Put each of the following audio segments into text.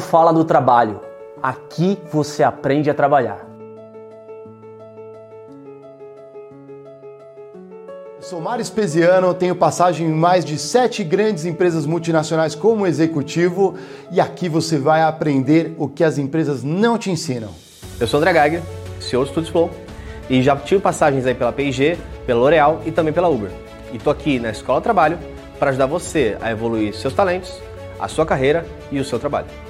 Mundo fala do trabalho. Aqui você aprende a trabalhar. Eu sou Mário Espesiano, tenho passagem em mais de sete grandes empresas multinacionais como executivo e aqui você vai aprender o que as empresas não te ensinam. Eu sou André Geiger, CEO do Studios Flow e já tive passagens aí pela P&G, pela L'Oréal e também pela Uber. E tô aqui na Escola do Trabalho para ajudar você a evoluir seus talentos a sua carreira e o seu trabalho.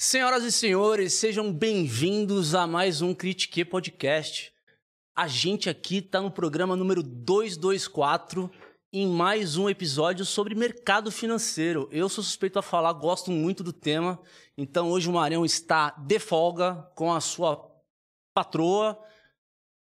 Senhoras e senhores, sejam bem-vindos a mais um Critique Podcast. A gente aqui está no programa número 224 em mais um episódio sobre mercado financeiro. Eu sou suspeito a falar, gosto muito do tema. Então hoje o Marião está de folga com a sua patroa.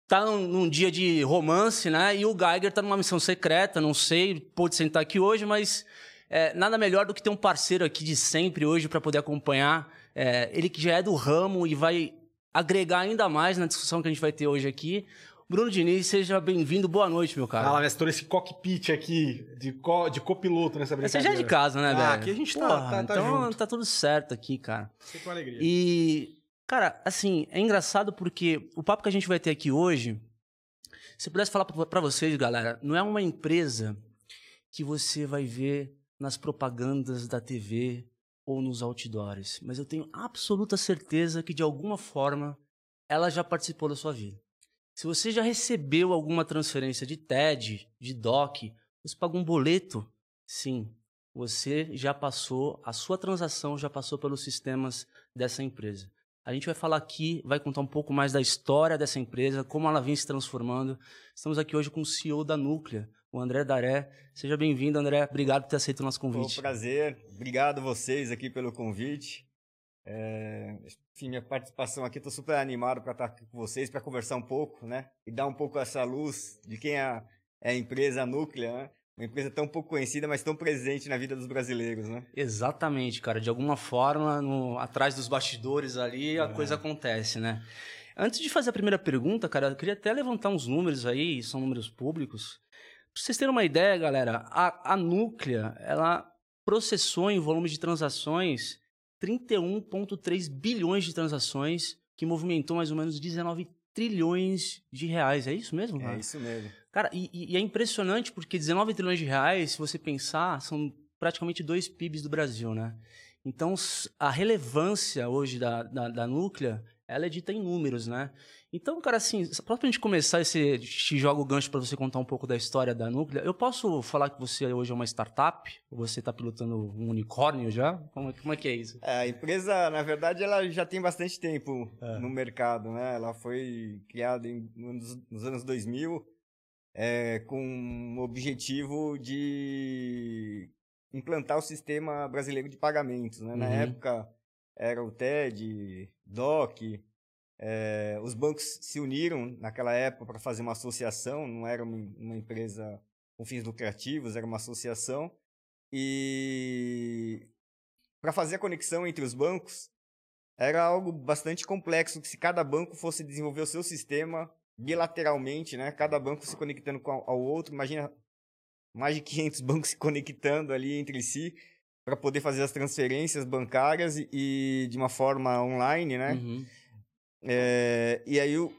Tá num, dia de romance, né? E o Geiger tá numa missão secreta, não sei, pode sentar aqui hoje, mas é, nada melhor do que ter um parceiro aqui de sempre hoje para poder acompanhar é, ele que já é do ramo e vai agregar ainda mais na discussão que a gente vai ter hoje aqui. Bruno Diniz, seja bem-vindo. Boa noite, meu cara. Fala, mestre, esse cockpit aqui de, co, de copiloto nessa brincadeira. Você já é de casa, né, ah, velho? aqui a gente tá, Porra, tá, tá então junto. tá tudo certo aqui, cara. Sempre com alegria. E, cara, assim, é engraçado porque o papo que a gente vai ter aqui hoje, se eu pudesse falar para vocês, galera, não é uma empresa que você vai ver nas propagandas da TV ou nos outdoors, mas eu tenho absoluta certeza que de alguma forma ela já participou da sua vida. Se você já recebeu alguma transferência de TED, de DOC, você pagou um boleto, sim, você já passou, a sua transação já passou pelos sistemas dessa empresa. A gente vai falar aqui, vai contar um pouco mais da história dessa empresa, como ela vem se transformando. Estamos aqui hoje com o CEO da Núclea, o André Daré. Seja bem-vindo, André. Obrigado por ter aceito o nosso convite. Foi um prazer. Obrigado vocês aqui pelo convite. É, enfim, minha participação aqui, estou super animado para estar aqui com vocês, para conversar um pouco, né? E dar um pouco essa luz de quem é, é a empresa Núclea, né? Uma empresa tão pouco conhecida, mas tão presente na vida dos brasileiros, né? Exatamente, cara. De alguma forma, no, atrás dos bastidores ali, a É. coisa acontece, né? Antes de fazer a primeira pergunta, cara, eu queria até levantar uns números aí, são números públicos. Pra vocês terem uma ideia, galera, a, a Núclea, ela processou em volume de transações 31,3 bilhões de transações, que movimentou mais ou menos 19 trilhões de reais. É isso mesmo? É cara? isso mesmo. Cara, e, e é impressionante porque 19 trilhões de reais, se você pensar, são praticamente dois PIBs do Brasil, né? Então, a relevância hoje da, da, da Núclea, ela é dita em números, né? Então, cara, assim, só pra gente começar esse... Te jogo o gancho para você contar um pouco da história da Núclea. Eu posso falar que você hoje é uma startup? Ou você está pilotando um unicórnio já? Como, é- como é que é isso? É, a empresa, na verdade, ela já tem bastante tempo É. no mercado, né? Ela foi criada em, nos, nos anos 2000 é, com o objetivo de implantar o sistema brasileiro de pagamentos, né? Na Uhum. época era o TED, DOC, é, os bancos se uniram naquela época para fazer uma associação, não era uma, uma empresa com fins lucrativos, era uma associação. E para fazer a conexão entre os bancos, era algo bastante complexo, que se cada banco fosse desenvolver o seu sistema bilateralmente, né? Cada banco se conectando com ao outro. Imagina mais de 500 bancos se conectando ali entre si para poder fazer as transferências bancárias e, e de uma forma online, né? Uhum. É, e aí o-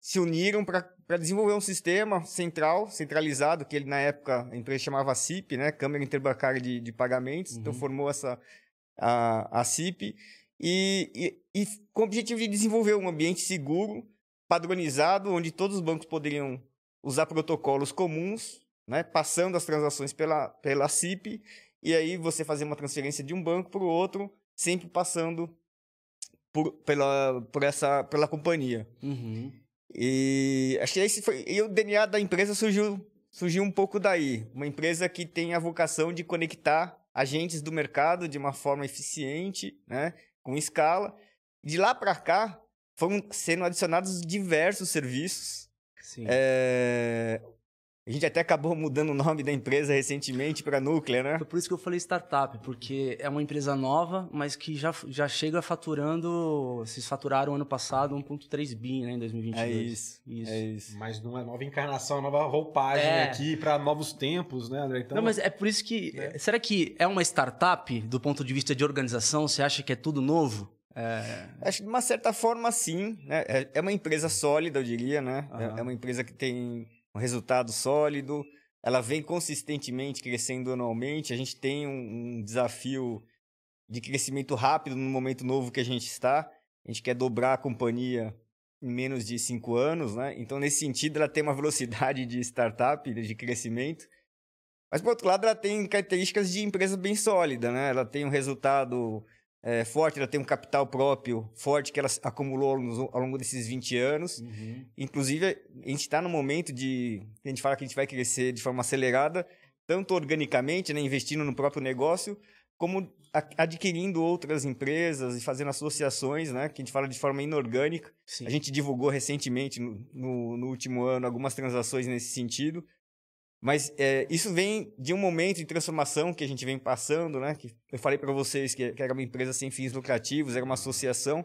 se uniram para desenvolver um sistema central, centralizado, que ele na época a empresa chamava CIP, né? Câmara Interbancária de, de Pagamentos. Então Uhum. formou essa a, a CIP e, e, e com o objetivo de desenvolver um ambiente seguro, padronizado, onde todos os bancos poderiam usar protocolos comuns, né? Passando as transações pela pela CIP e aí você fazer uma transferência de um banco para o outro, sempre passando por, pela, por essa, pela companhia. Uhum. E acho que esse foi. E o DNA da empresa surgiu, surgiu um pouco daí. Uma empresa que tem a vocação de conectar agentes do mercado de uma forma eficiente, né? Com escala. De lá para cá, foram sendo adicionados diversos serviços. Sim. É, A gente até acabou mudando o nome da empresa recentemente para Núclea, né? Foi por isso que eu falei startup, porque é uma empresa nova, mas que já, já chega faturando. Vocês faturaram ano passado 1,3 bi, né, em 2022. É isso. Isso. É isso. Mas não é nova encarnação, é nova roupagem É. aqui para novos tempos, né, André? Então, Não, mas é por isso que. Será que é uma startup do ponto de vista de organização? Você acha que é tudo novo? É, Acho que de uma certa forma, sim. Né? É- É uma empresa sólida, eu diria, né? Aham. É uma empresa que tem um resultado sólido. Ela vem consistentemente crescendo anualmente. A gente tem um, um desafio de crescimento rápido no momento novo que a gente está. A gente quer dobrar a companhia em menos de cinco anos, né? Então, nesse sentido, ela tem uma velocidade de startup, de crescimento. Mas, por outro lado, ela tem características de empresa bem sólida, né? Ela tem um resultado é, forte, ela tem um capital próprio forte que ela acumulou ao longo- desses 20 anos. uhum. Inclusive, a gente está no momento de. A gente fala que a gente vai crescer de forma acelerada, tanto organicamente, né, investindo no próprio negócio, como adquirindo outras empresas e fazendo associações, né, que a gente fala de forma inorgânica. Sim. A gente divulgou recentemente, no, no, no último ano, algumas transações nesse sentido. Mas é, isso vem de um momento de transformação que a gente vem passando, né? Que eu falei para vocês que, era uma empresa sem fins lucrativos, era uma associação.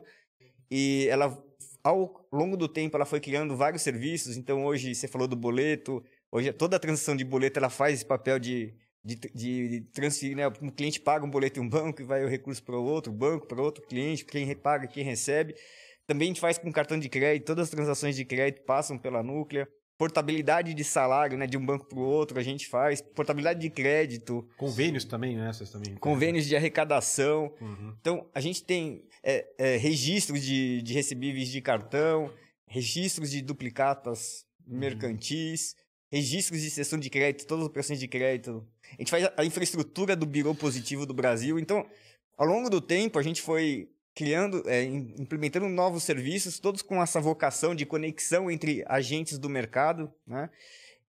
E ela, ao longo do tempo, ela foi criando vários serviços. Então, hoje, você falou do boleto. Hoje, toda a transação de boleto, ela faz esse papel de, de, de, de transferir, né? Um cliente paga um boleto em um banco e vai o recurso para outro banco, para outro cliente, quem repaga, quem recebe. Também a gente faz com cartão de crédito, todas as transações de crédito passam pela núclea. Portabilidade de salário, né, de um banco para o outro, a gente faz. Portabilidade de crédito, convênios também, né? Vocês também. convênios de arrecadação. Uhum. Então, a gente tem é, é, registros de, de recebíveis de cartão, registros de duplicatas mercantis, registros de sessão de crédito, todas as operações de crédito. A gente faz a, infraestrutura do Birô Positivo do Brasil. Então, ao longo do tempo, a gente foi criando, é, im- implementando novos serviços, todos com essa vocação de conexão entre agentes do mercado, né?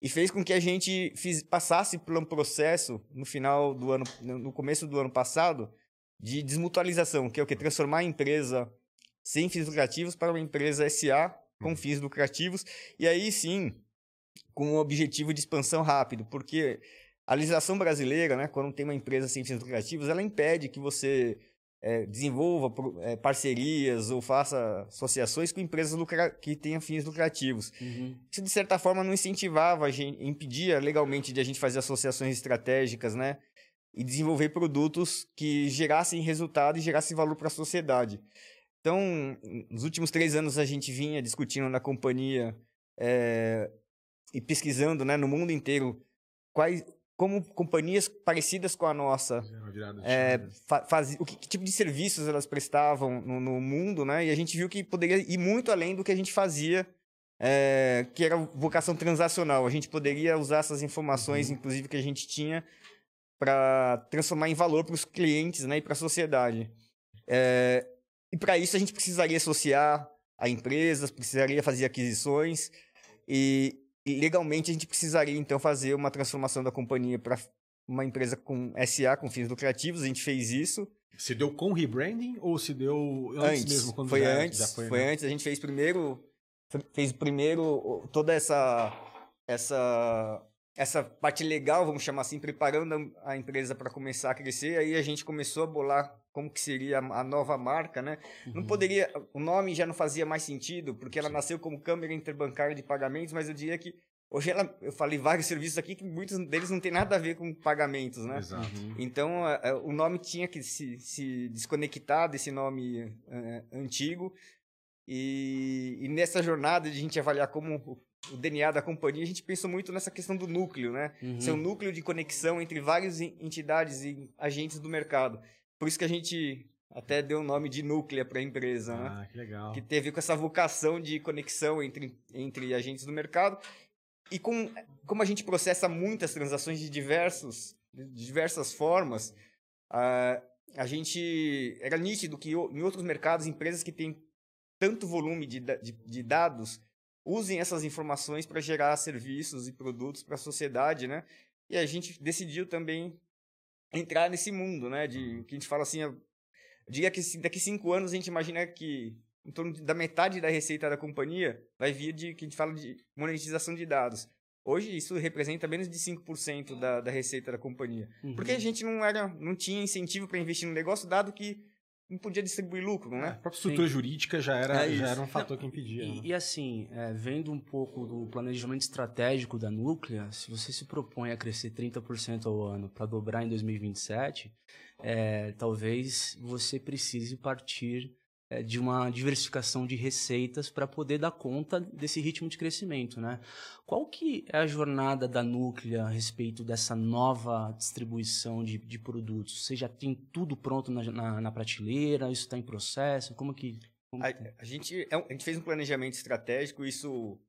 E fez com que a gente fiz- passasse por um processo no final do ano, no no começo do ano passado, de desmutualização, que é o que? Transformar a empresa sem fins lucrativos para uma empresa SA com fins lucrativos. E aí sim, com o objetivo de expansão rápido, porque a legislação brasileira, né, quando tem uma empresa sem fins lucrativos, ela impede que você eh, desenvolva eh, parcerias ou faça associações com empresas que tenham fins lucrativos. Uhum. Isso, de certa forma, não incentivava, gente, impedia legalmente de a gente fazer associações estratégicas, né? E desenvolver produtos que gerassem resultado e gerassem valor para a sociedade. Então, nos últimos três anos, a gente vinha discutindo na companhia eh, e pesquisando né, no mundo inteiro quais, como companhias parecidas com a nossa é, chave. fa- fazi- o que, que tipo de serviços elas prestavam no, no mundo, né? E a gente viu que poderia ir muito além do que a gente fazia, é, que era vocação transacional. A gente poderia usar essas informações, inclusive que a gente tinha, para transformar em valor para os clientes, né? E para a sociedade. É, e para isso a gente precisaria associar a empresas, precisaria fazer aquisições e legalmente a gente precisaria então fazer uma transformação da companhia para uma empresa com SA, com fins lucrativos, a gente fez isso. Se deu com rebranding ou se deu antes, Antes, mesmo? Quando foi já, antes, já foi, foi, né? antes, a gente fez primeiro, fez primeiro toda essa essa essa parte legal, vamos chamar assim, preparando a empresa para começar a crescer, aí a gente começou a bolar como que seria a nova marca, né? Não poderia, o nome já não fazia mais sentido, porque ela nasceu como câmera interbancária de pagamentos, mas eu diria que hoje ela, eu falei vários serviços aqui que muitos deles não tem nada a ver com pagamentos, né? Exato. Então, a- a- o nome tinha que se, se desconectar desse nome eh, antigo. E, e nessa jornada de a gente avaliar como o, DNA da companhia, a gente pensou muito nessa questão do núcleo, né? Uhum. Ser um núcleo de conexão entre várias en- entidades e agentes do mercado. Por isso que a gente até deu o nome de núclea para a empresa, né? Ah, que legal. que teve com essa vocação de conexão entre, entre agentes do mercado. E com, como a gente processa muitas transações de, diversos, de diversas formas, ah, a gente era nítido que em outros mercados, empresas que têm tanto volume de, de, de dados usem essas informações para gerar serviços e produtos para a sociedade, né? E a gente decidiu também entrar nesse mundo, né? De que a gente fala assim, diria que daqui cinco anos a gente imagina que em torno da metade da receita da companhia vai vir de que a gente fala de monetização de dados. Hoje isso representa menos de 5% da, da receita da companhia. Porque a gente não era, não tinha incentivo para investir no negócio, dado que não podia distribuir lucro, A né? própria estrutura jurídica já era, É já era um fator que impedia. né? E, e assim, é, vendo um pouco do planejamento estratégico da Núclea, se você se propõe a crescer 30% ao ano para dobrar em 2027, é, talvez você precise partir é, de uma diversificação de receitas para poder dar conta desse ritmo de crescimento, né? Qual que é a jornada da Núclea a respeito dessa nova distribuição de, de produtos? Você já tem tudo pronto na, na, na prateleira? Isso está em processo? Como que... Como A, que tá? a gente, é a gente fez um planejamento estratégico, isso.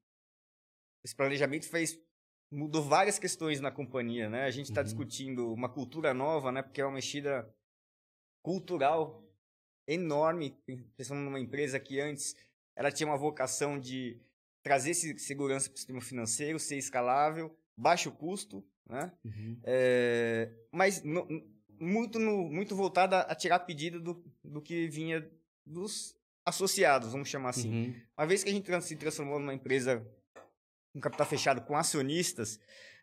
Esse planejamento fez. mudou várias questões na companhia, né? A gente está Uhum. discutindo uma cultura nova, né? Porque é uma mexida cultural enorme, pensando numa empresa que antes ela tinha uma vocação de trazer se- segurança para o sistema financeiro, ser escalável, baixo custo, né? Uhum. É, mas no- muito, no- muito voltada a tirar pedido do, do que vinha dos associados, vamos chamar assim. Uhum. Uma vez que a gente se transformou numa empresa com capital fechado com acionistas,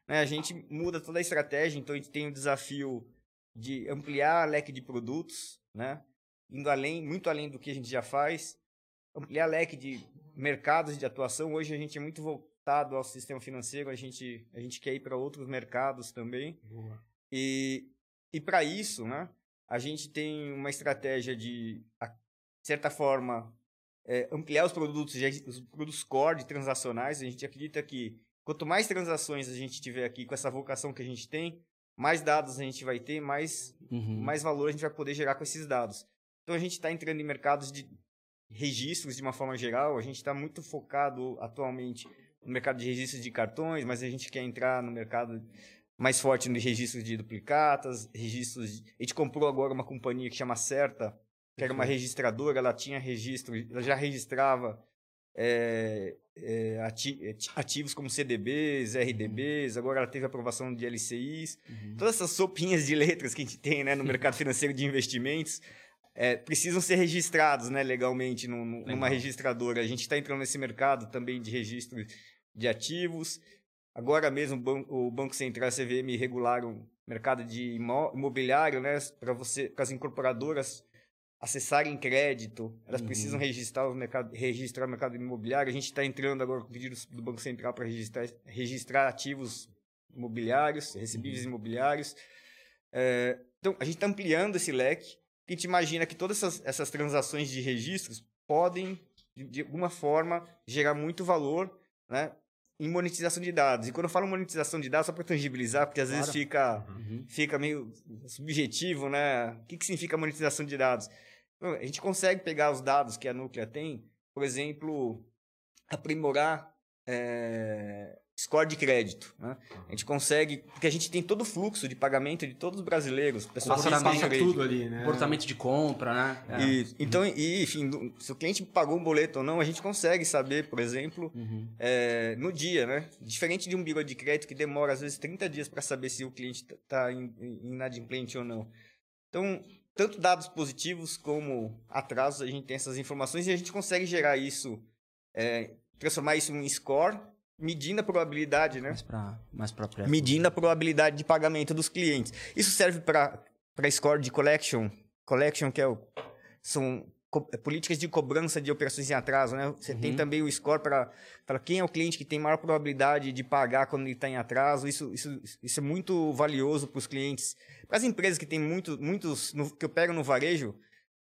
né, a gente muda toda a estratégia, então a gente tem o desafio de ampliar a leque de produtos, né, indo além, muito além do que a gente já faz, ampliar leque de mercados de atuação. Hoje a gente é muito voltado ao sistema financeiro, a gente, a gente quer ir para outros mercados também. E, e para isso, né, a gente tem uma estratégia de, de certa forma, é, ampliar os produtos, os produtos core de transacionais. A gente acredita que quanto mais transações a gente tiver aqui com essa vocação que a gente tem, mais dados a gente vai ter, mais, Uhum. mais valor a gente vai poder gerar com esses dados. Então a gente está entrando em mercados de registros de uma forma geral. A gente está muito focado atualmente no mercado de registros de cartões, mas a gente quer entrar no mercado mais forte nos registros de duplicatas, registros. De... A gente comprou agora uma companhia que chama Certa, que era uma registradora, ela tinha registro, ela já registrava é, é, ati- ati- ativos como CDBs, RDBs, agora ela teve aprovação de LCIs. Todas essas sopinhas de letras que a gente tem né, no mercado financeiro de investimentos é, precisam ser registrados né, legalmente num- num- numa registradora. A gente está entrando nesse mercado também de registro de ativos. Agora mesmo o Ban- o Banco Central e a CVM regularam o mercado de imobiliário né, para você, para as incorporadoras acessarem crédito, elas Uhum. precisam registrar o mercado, registrar o mercado imobiliário. A gente está entrando agora com pedidos do Banco Central para registrar, registrar ativos imobiliários, recebíveis imobiliários. É, então, a gente está ampliando esse leque. A gente imagina que todas essas, essas transações de registros podem, de, de alguma forma, gerar muito valor né, em monetização de dados. E quando eu falo monetização de dados, só para tangibilizar, porque às vezes Claro. fica, Uhum. fica meio subjetivo, né? O que, que significa monetização de dados? A gente consegue pegar os dados que a Núclea tem, por exemplo, aprimorar é, score de crédito. Né? A gente consegue, porque a gente tem todo o fluxo de pagamento de todos os brasileiros. Pessoal que Comportamento- crédito. tudo ali, né? Comportamento de compra, né? É. Isso. Então, e, enfim, se o cliente pagou um boleto ou não, a gente consegue saber, por exemplo, Uhum. é, no dia, né? Diferente de um biro de crédito que demora às vezes 30 dias para saber se o cliente está inadimplente ou não. Então, tanto dados positivos como atrasos, a gente tem essas informações e a gente consegue gerar isso, é, transformar isso em score medindo a probabilidade, né? Mais pra, mais pra. Medindo a probabilidade de pagamento dos clientes. Isso serve para score de collection. Collection, que é o, são é, políticas de cobrança de operações em atraso, né? Você tem Uhum. também o score para quem é o cliente que tem maior probabilidade de pagar quando ele está em atraso. Isso, isso, isso é muito valioso para os clientes. Para as empresas que têm muito, muitos, no- que operam no varejo,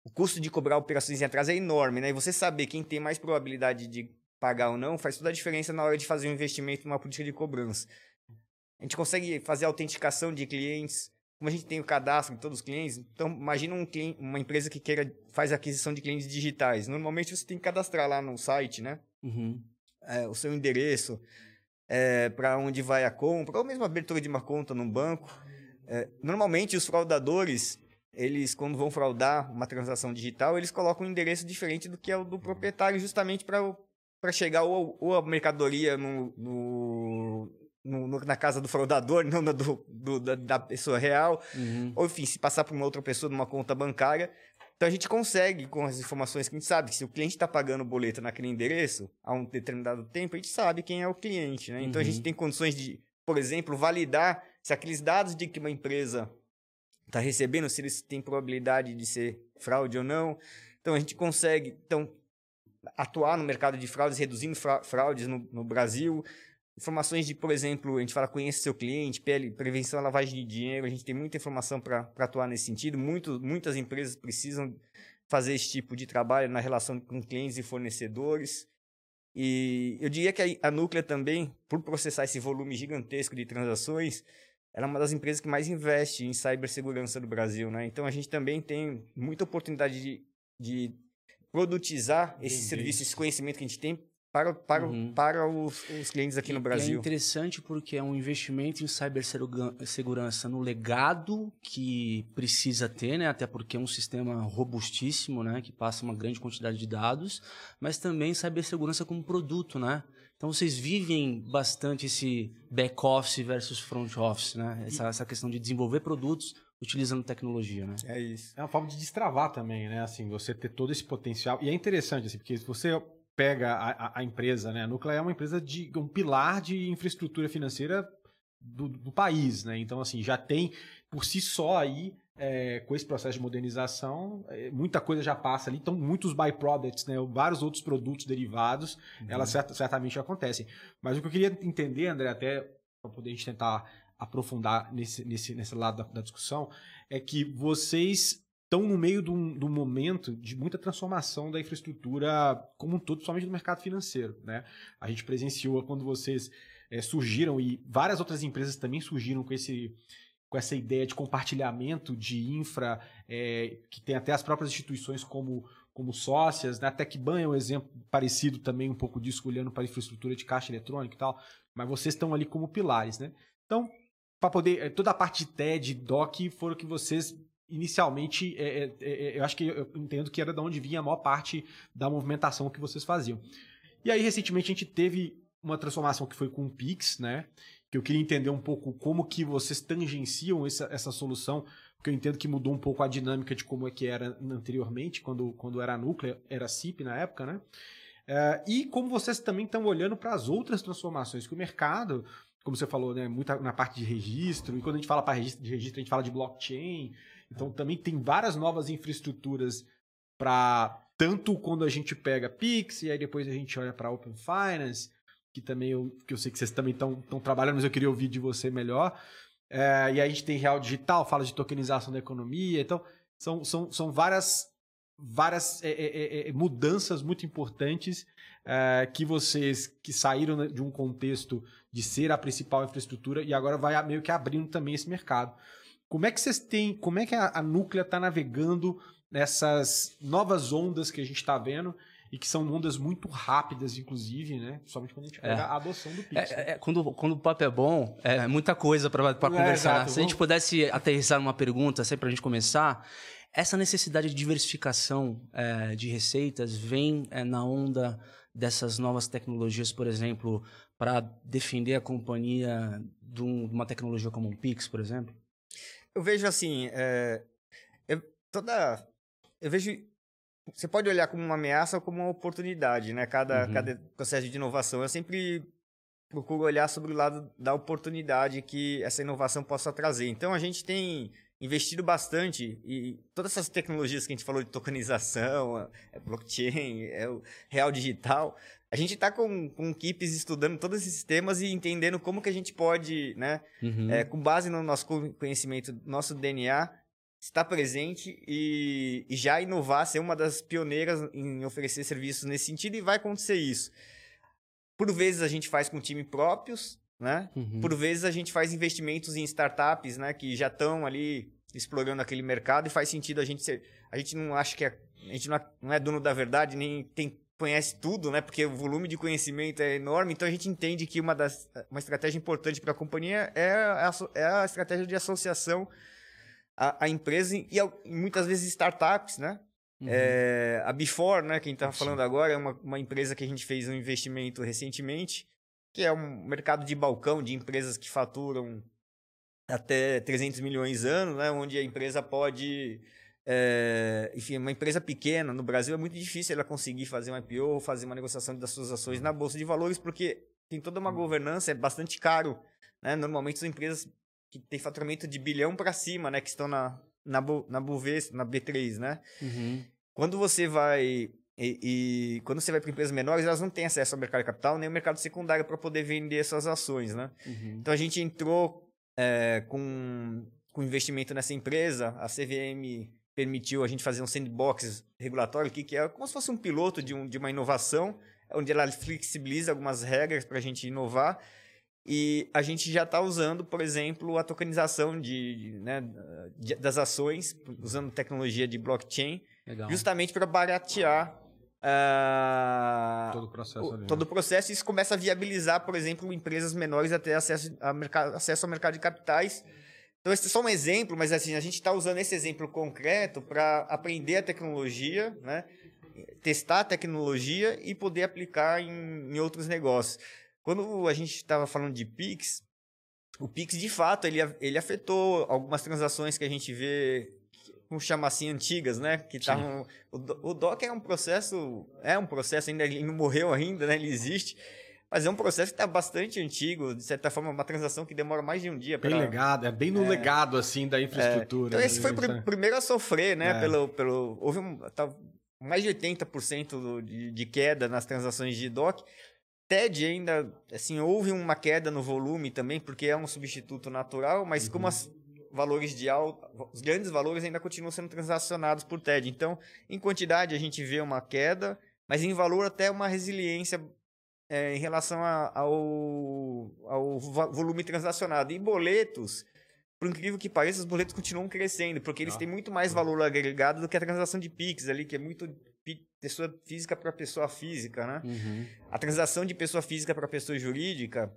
o custo de cobrar operações em atraso é enorme, né? E você saber quem tem mais probabilidade de pagar ou não faz toda a diferença na hora de fazer um investimento numa política de cobrança. A gente consegue fazer a autenticação de clientes, como a gente tem o cadastro de todos os clientes. Então, imagina um cliente, uma empresa que queira faz aquisição de clientes digitais. Normalmente você tem que cadastrar lá no site, né? Uhum. É, o seu endereço, para onde vai a compra, ou mesmo a abertura de uma conta num banco. É, normalmente os fraudadores, eles quando vão fraudar uma transação digital, eles colocam um endereço diferente do que é o do proprietário, justamente para chegar ou, ou a mercadoria no, no- no- na casa do fraudador, não na do, do- da, da pessoa real, Uhum. ou enfim, se passar para uma outra pessoa numa conta bancária. Então a gente consegue, com as informações que a gente sabe, que se o cliente está pagando o boleto naquele endereço há um determinado tempo, a gente sabe quem é o cliente, né? Então a gente Uhum. tem condições de, por exemplo, validar se aqueles dados de que uma empresa está recebendo, se eles têm probabilidade de ser fraude ou não. Então a gente consegue então, atuar no mercado de fraudes, reduzindo fra- fraudes no, no Brasil. Informações de, por exemplo, a gente fala conheça seu cliente, PL, prevenção à lavagem de dinheiro, a gente tem muita informação para atuar nesse sentido. Muito, muitas empresas precisam fazer esse tipo de trabalho na relação com clientes e fornecedores. E eu diria que a, a Núclea também, por processar esse volume gigantesco de transações, ela é uma das empresas que mais investe em cibersegurança do Brasil, né? Então a gente também tem muita oportunidade de, de produtizar esse Vender serviço, esse conhecimento que a gente tem para, para, Uhum. para os, os clientes aqui no E é Brasil. interessante porque é um investimento em cibersegurança no legado que precisa ter, né? Até porque é um sistema robustíssimo, né? Que passa uma grande quantidade de dados, mas também cibersegurança como produto, né? Então vocês vivem bastante esse back-office versus front-office, né? Essa, essa questão de desenvolver produtos utilizando tecnologia, né? É isso. É uma forma de destravar também, né? Assim, você ter todo esse potencial. E é interessante, assim, porque se você pega a, a- a empresa, né? A Núclea é uma empresa de um pilar de infraestrutura financeira do, do país, né? Então, assim, já tem por si só aí, é, com esse processo de modernização, é, muita coisa já passa ali. Então, muitos byproducts, né? Vários outros produtos derivados, elas certa- certamente acontecem. Mas o que eu queria entender, André, até para poder a gente tentar aprofundar nesse, nesse, nesse lado da, da discussão, é que vocês estão no meio de um, de um momento de muita transformação da infraestrutura como um todo, principalmente no mercado financeiro. Né? A gente presenciou quando vocês eh, surgiram e várias outras empresas também surgiram com esse com essa ideia de compartilhamento de infra, eh, que tem até as próprias instituições como, como sócias, né? até que Ban é um exemplo parecido também, um pouco disso, olhando para a infraestrutura de caixa eletrônica e tal, mas vocês estão ali como pilares. Né? Então, para poder. eh, Toda a parte de TED, DOC, foram que vocês inicialmente. eh, eh, eu acho que eu entendo que era de onde vinha a maior parte da movimentação que vocês faziam. E aí, recentemente, a gente teve uma transformação que foi com o Pix, né? Que eu queria entender um pouco como que vocês tangenciam essa, essa solução, porque eu entendo que mudou um pouco a dinâmica de como é que era anteriormente, quando, quando era núcleo, era CIP na época, né? E como vocês também estão olhando para as outras transformações que o mercado, como você falou, né, muita na parte de registro, e quando a gente fala para registro, de registro, a gente fala de blockchain, então também tem várias novas infraestruturas para tanto quando a gente pega Pix e aí depois a gente olha para Open Finance, que também eu, que eu sei que vocês também estão trabalhando, mas eu queria ouvir de você melhor. É, e aí a gente tem Real Digital, fala de tokenização da economia, então são, são, são várias várias é, é, é, mudanças muito importantes é, que vocês que saíram de um contexto de ser a principal infraestrutura e agora vai meio que abrindo também esse mercado. Como é que vocês têm, como é que a, a Núclea está navegando nessas novas ondas que a gente está vendo e que são ondas muito rápidas, inclusive, né? Principalmente quando a gente pega É. a adoção do Pix. né? É, é, quando, quando o papo é bom, é muita coisa para conversar. exato. Se a gente pudesse aterrissar numa pergunta, assim, para a gente começar, essa necessidade de diversificação é, de receitas vem é, na onda dessas novas tecnologias, por exemplo, para defender a companhia de, um- de uma tecnologia como um Pix, por exemplo? Eu vejo assim, é, eu, toda, eu vejo, você pode olhar como uma ameaça ou como uma oportunidade, né? Cada, Uhum. cada processo de inovação. Eu sempre procura olhar sobre o lado da oportunidade que essa inovação possa trazer. Então a gente tem investido bastante e todas essas tecnologias que a gente falou de tokenização, é blockchain, é o real digital, a gente está com, com equipes estudando todos esses temas e entendendo como que a gente pode, né, Uhum. é, com base no nosso conhecimento, nosso DNA, estar presente e, e já inovar, ser uma das pioneiras em oferecer serviços nesse sentido e vai acontecer isso. Por vezes a gente faz com time próprios, né? Uhum. Por vezes a gente faz investimentos em startups, né, que já estão ali explorando aquele mercado e faz sentido a gente ser, a gente não acha que é, a gente não é, não é dono da verdade nem tem conhece tudo, né? Porque o volume de conhecimento é enorme, então a gente entende que uma das uma estratégia importante para a companhia é a, é a estratégia de associação à, à empresa e, ao- muitas vezes startups, né? Uhum. É, a Before, né, quem está falando agora, é uma, uma empresa que a gente fez um investimento recentemente, que é um mercado de balcão de empresas que faturam até 300 milhões ano, né, onde a empresa pode, é, enfim, uma empresa pequena no Brasil é muito difícil ela conseguir fazer um IPO, fazer uma negociação das suas ações na bolsa de valores, porque tem toda uma governança, é bastante caro, né? Normalmente são empresas que têm faturamento de bilhão para cima, né, que estão na na, na Bovespa, na B3, né? Uhum. Quando você vai e, e quando você vai para empresas menores, elas não têm acesso ao mercado de capital nem ao mercado secundário para poder vender suas ações, né? Uhum. Então a gente entrou é, com, com investimento nessa empresa, a CVM permitiu a gente fazer um sandbox regulatório aqui, que é como se fosse um piloto de, um, de uma inovação, onde ela flexibiliza algumas regras para a gente inovar. E a gente já está usando, por exemplo, a tokenização de, né, das ações, usando tecnologia de blockchain, Legal. justamente para baratear ah, Todo o processo o- ali, né? todo o processo. Isso começa a viabilizar, por exemplo, empresas menores a ter acesso, a mercado, acesso ao mercado de capitais. Então, esse é só um exemplo, mas assim, a gente está usando esse exemplo concreto para aprender a tecnologia, né? testar a tecnologia e poder aplicar em, em outros negócios. Quando a gente estava falando de Pix, o Pix, de fato, ele, ele afetou algumas transações que a gente vê, vamos chamar assim, antigas, né? Que estavam... O, o DOC é um processo... É um processo, ainda ele não morreu ainda, né? Ele existe. Mas é um processo que está bastante antigo, de certa forma, uma transação que demora mais de um dia. Bem pra- legado, é bem no legado, assim, da infraestrutura. então né? esse foi o pri- primeiro a sofrer, né? É. Pelo, pelo, houve um, tá, mais de 80% do- de, de queda nas transações de DOC. TED ainda, assim, houve uma queda no volume também, porque é um substituto natural, mas como os valores de alta, os grandes valores ainda continuam sendo transacionados por TED. Então, em quantidade a gente vê uma queda, mas em valor até uma resiliência é, em relação a- ao, ao volume transacionado. E boletos, por incrível que pareça, os boletos continuam crescendo, porque eles têm muito mais valor agregado do que a transação de Pix ali, que é muito pessoa física para pessoa física, né? Uhum. A transação de pessoa física para pessoa jurídica,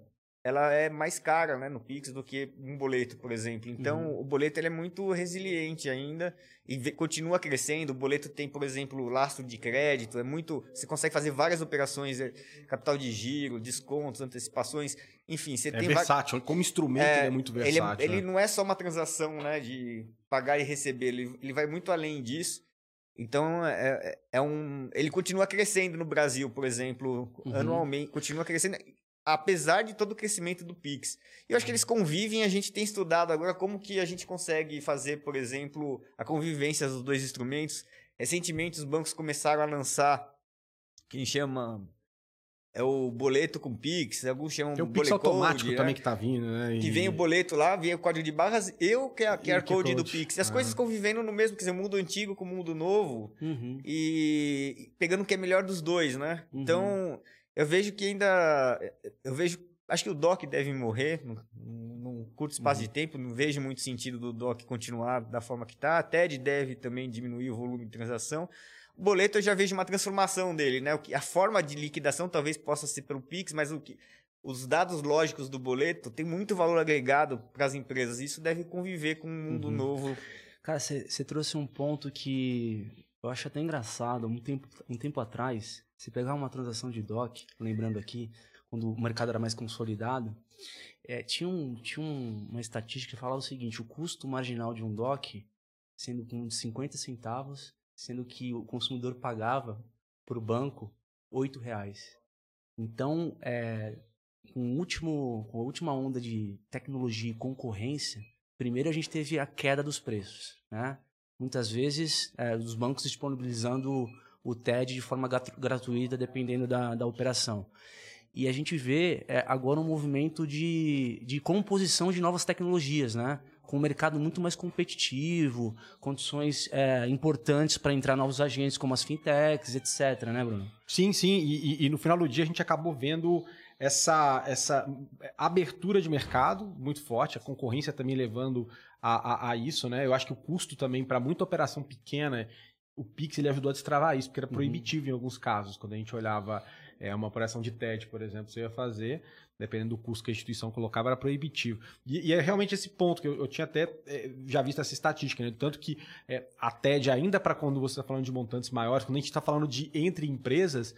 ela é mais cara, né, no Pix do que um boleto, por exemplo. Então, o boleto ele é muito resiliente ainda e continua crescendo. O boleto tem, por exemplo, lastro de crédito, é muito, você consegue fazer várias operações, é, capital de giro, descontos, antecipações, enfim, você É tem versátil, como instrumento ele é muito ele, versátil. ele né? não é só uma transação né, de pagar e receber, ele, ele vai muito além disso. Então, é, é- é um, ele continua crescendo no Brasil, por exemplo, Uhum. anualmente, continua crescendo, apesar de todo o crescimento do Pix. E eu acho que eles convivem, a gente tem estudado agora como que a gente consegue fazer, por exemplo, a convivência dos dois instrumentos. Recentemente, os bancos começaram a lançar, que gente chama, é o boleto com Pix, alguns chamam Tem o Pix automático né? também que tá vindo, né? Que E- vem o boleto lá, vem o código de barras e o QR QR Code do. Pix. E as Ah. coisas convivendo no mesmo, quer dizer, o mundo antigo com o mundo novo Uhum. e pegando o que é melhor dos dois, né? Uhum. Então, eu vejo que ainda. Eu vejo. Acho que o DOC deve morrer num, curto espaço Uhum. de tempo. Não vejo muito sentido do DOC continuar da forma que está. A TED deve também diminuir o volume de transação. O boleto eu já vejo uma transformação dele, né? A forma de liquidação talvez possa ser pelo Pix, mas o que, os dados lógicos do boleto têm muito valor agregado para as empresas. Isso deve conviver com um mundo Uhum. novo. Cara, você trouxe um ponto que eu acho até engraçado. Um tempo, um tempo atrás, se pegar uma transação de DOC, lembrando aqui, quando o mercado era mais consolidado, é, tinha, um, tinha um- uma estatística que falava o seguinte: o custo marginal de um DOC, sendo com 50 centavos, sendo que o consumidor pagava para o banco 8 reais. Então, é, com, o último, com a última onda de tecnologia e concorrência, primeiro a gente teve a queda dos preços. Né? Muitas vezes, é, os bancos disponibilizando o TED de forma gratuita, dependendo da, da operação. E a gente vê é, agora um movimento de, de composição de novas tecnologias, né? com um mercado muito mais competitivo, condições é, importantes para entrar novos agentes, como as fintechs, etc., né, Bruno? Sim, sim. E, e, e, no final do dia a gente acabou vendo essa, essa abertura de mercado muito forte, a concorrência também levando a, a, a isso, né? Eu acho que o custo também para muita operação pequena, o Pix ele ajudou a destravar isso, porque era uhum. proibitivo uhum. em alguns casos, quando a gente olhava é, uma operação de TED, por exemplo, você ia fazer, dependendo do custo que a instituição colocava, era proibitivo. E, e é realmente esse ponto que eu, eu tinha até é, já visto essa estatística, né? tanto que é, a TED, ainda para quando você está falando de montantes maiores, quando a gente está falando de entre empresas,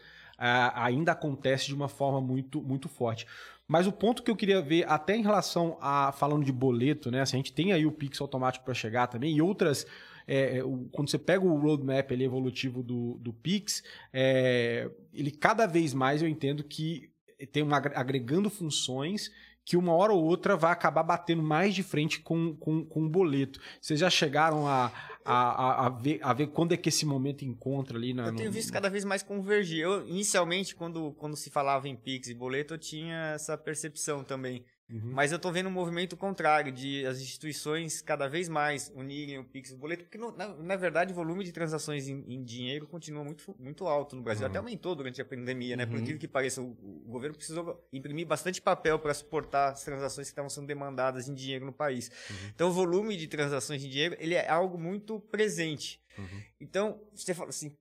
ainda acontece de uma forma muito, muito forte. Mas o ponto que eu queria ver, até em relação a falando de boleto, né? Assim, a gente tem aí o Pix automático para chegar também e outras é, é, o, quando você pega o roadmap ali, evolutivo do, do Pix, é, ele cada vez mais eu entendo que tem uma, agregando funções que uma hora ou outra vai acabar batendo mais de frente com, com, com o boleto. Vocês já chegaram a, a, a, ver, a ver quando é que esse momento encontra ali na. Eu tenho no... visto cada vez mais convergir. Eu, inicialmente, quando, quando se falava em Pix e boleto, eu tinha essa percepção também. Uhum. Mas eu estou vendo um movimento contrário, de as instituições cada vez mais unirem o Pix e o boleto, porque no, na, na, verdade o volume de transações em, em, dinheiro continua muito, muito alto no Brasil. Uhum. Até aumentou durante a pandemia, né? Por uhum. aquilo que pareça, o, o, governo precisou imprimir bastante papel para suportar as transações que estavam sendo demandadas em dinheiro no país. Uhum. Então o volume de transações em dinheiro ele é algo muito presente. Uhum. Então, você fala assim,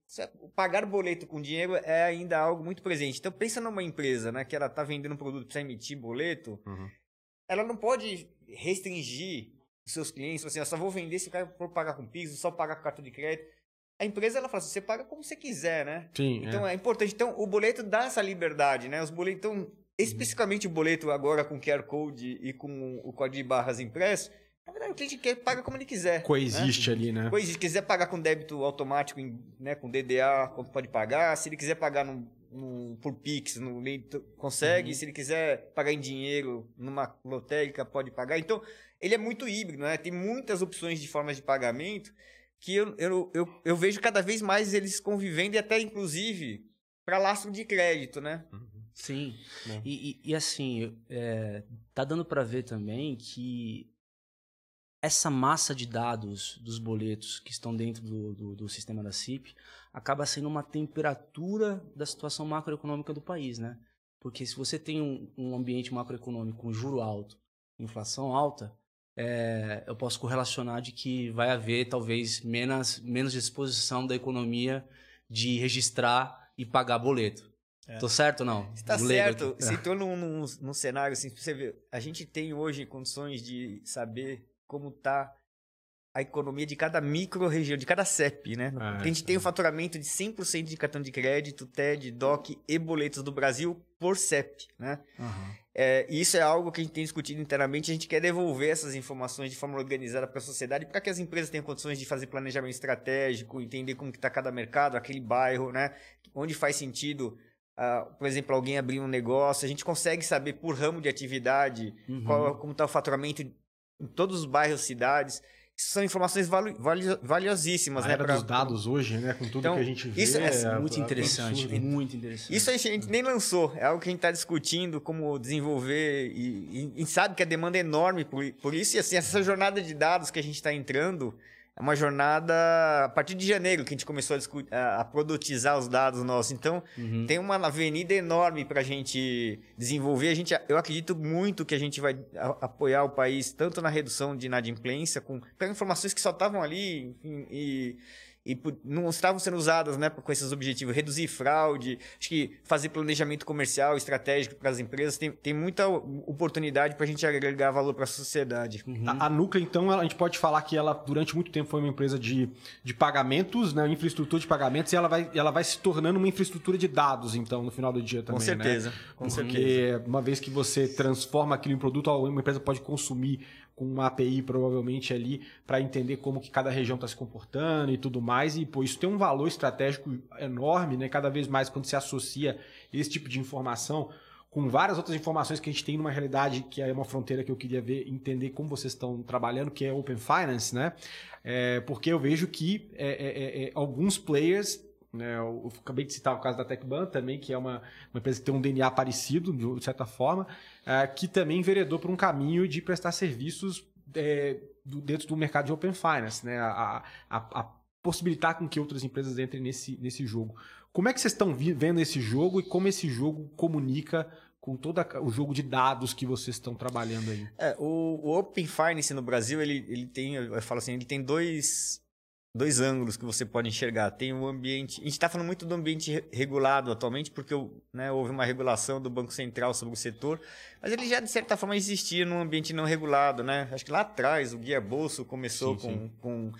pagar boleto com dinheiro é ainda algo muito presente. Então, pensa numa empresa, né, que ela está vendendo um produto para emitir boleto, uhum. ela não pode restringir os seus clientes, assim, eu só vou vender se o cara for pagar com piso, só pagar com cartão de crédito. A empresa, ela fala assim, você paga como você quiser, né? Sim, então, é. é importante. Então, o boleto dá essa liberdade, né? Os boletos, então, especificamente o boleto agora com QR Code e com o código de barras impresso, na verdade, o cliente quer, paga como ele quiser. Coexiste né? ali, né? Coexiste. Se quiser pagar com débito automático, né, com DDA, pode pagar. Se ele quiser pagar no, no, por Pix, no, consegue. Uhum. Se ele quiser pagar em dinheiro numa lotérica, pode pagar. Então, ele é muito híbrido, né? Tem muitas opções de formas de pagamento que eu, eu, eu, eu vejo cada vez mais eles convivendo e até, inclusive, para lastro de crédito, né? Uhum. Sim. E, e, e, assim, é, tá dando para ver também que essa massa de dados dos boletos que estão dentro do, do, do, sistema da CIP acaba sendo uma temperatura da situação macroeconômica do país, né? Porque se você tem um, um ambiente macroeconômico com juro alto, inflação alta, é, eu posso correlacionar de que vai haver talvez menos, menos disposição da economia de registrar e pagar boleto. É. Tô certo ou não? Está certo. Se estou num, num, num cenário assim, você vê, a gente tem hoje condições de saber como está a economia de cada micro-região, de cada CEP, né? Ah, a gente tem o faturamento de 100% de cartão de crédito, TED, DOC e boletos do Brasil por CEP, né? Uhum. É, e isso é algo que a gente tem discutido internamente. A gente quer devolver essas informações de forma organizada para a sociedade, para que as empresas tenham condições de fazer planejamento estratégico, entender como está cada mercado, aquele bairro, né? Onde faz sentido Uh, por exemplo, alguém abrir um negócio, a gente consegue saber por ramo de atividade uhum. qual, como está o faturamento em todos os bairros, cidades. Isso são informações vali valiosíssimas, a né? Era pra... dos dados hoje, né? Com tudo então, que a gente vê. Isso é, é muito é, interessante, é muito interessante. Isso a gente nem lançou, é algo que a gente está discutindo como desenvolver e, e, e, sabe que a demanda é enorme por, por isso. E assim, essa jornada de dados que a gente está entrando, é uma jornada a partir de janeiro que a gente começou a, discutir, a, produtizar os dados nossos. Então, uhum. tem uma avenida enorme para a gente desenvolver. A gente, eu acredito muito que a gente vai apoiar o país tanto na redução de inadimplência, com informações que só estavam ali enfim, e e não estavam sendo usadas né, com esses objetivos. Reduzir fraude, acho que fazer planejamento comercial estratégico para as empresas. Tem, tem muita oportunidade para a gente agregar valor para a sociedade. Uhum. A, a então, a gente pode falar que ela, durante muito tempo, foi uma empresa de, de pagamentos, né, infraestrutura de pagamentos, e ela vai, ela vai se tornando uma infraestrutura de dados, então, no final do dia também. Com certeza. Né? Com Porque certeza. uma vez que você transforma aquilo em produto, uma empresa pode consumir com uma API provavelmente ali para entender como que cada região está se comportando e tudo mais. E pô, isso tem um valor estratégico enorme, né? Cada vez mais quando se associa esse tipo de informação com várias outras informações que a gente tem numa realidade que é uma fronteira que eu queria ver, entender como vocês estão trabalhando, que é Open Finance, né? É, porque eu vejo que é, é, é, alguns players né, eu acabei de citar o caso da TechBan também, que é uma, uma empresa que tem um DNA parecido, de certa forma, é, que também enveredou por um caminho de prestar serviços é, do, dentro do mercado de Open Finance, né, a, a, a, possibilitar com que outras empresas entrem nesse, nesse jogo. Como é que vocês estão vendo esse jogo e como esse jogo comunica com todo o jogo de dados que vocês estão trabalhando aí? É, o, o Open Finance no Brasil, ele, ele tem, eu falo assim, ele tem dois dois ângulos que você pode enxergar. Tem o ambiente. A gente está falando muito do ambiente regulado atualmente, porque né, houve uma regulação do Banco Central sobre o setor, mas ele já, de certa forma, existia num ambiente não regulado. Né? Acho que lá atrás o Guia Bolso começou sim, com, sim. Com,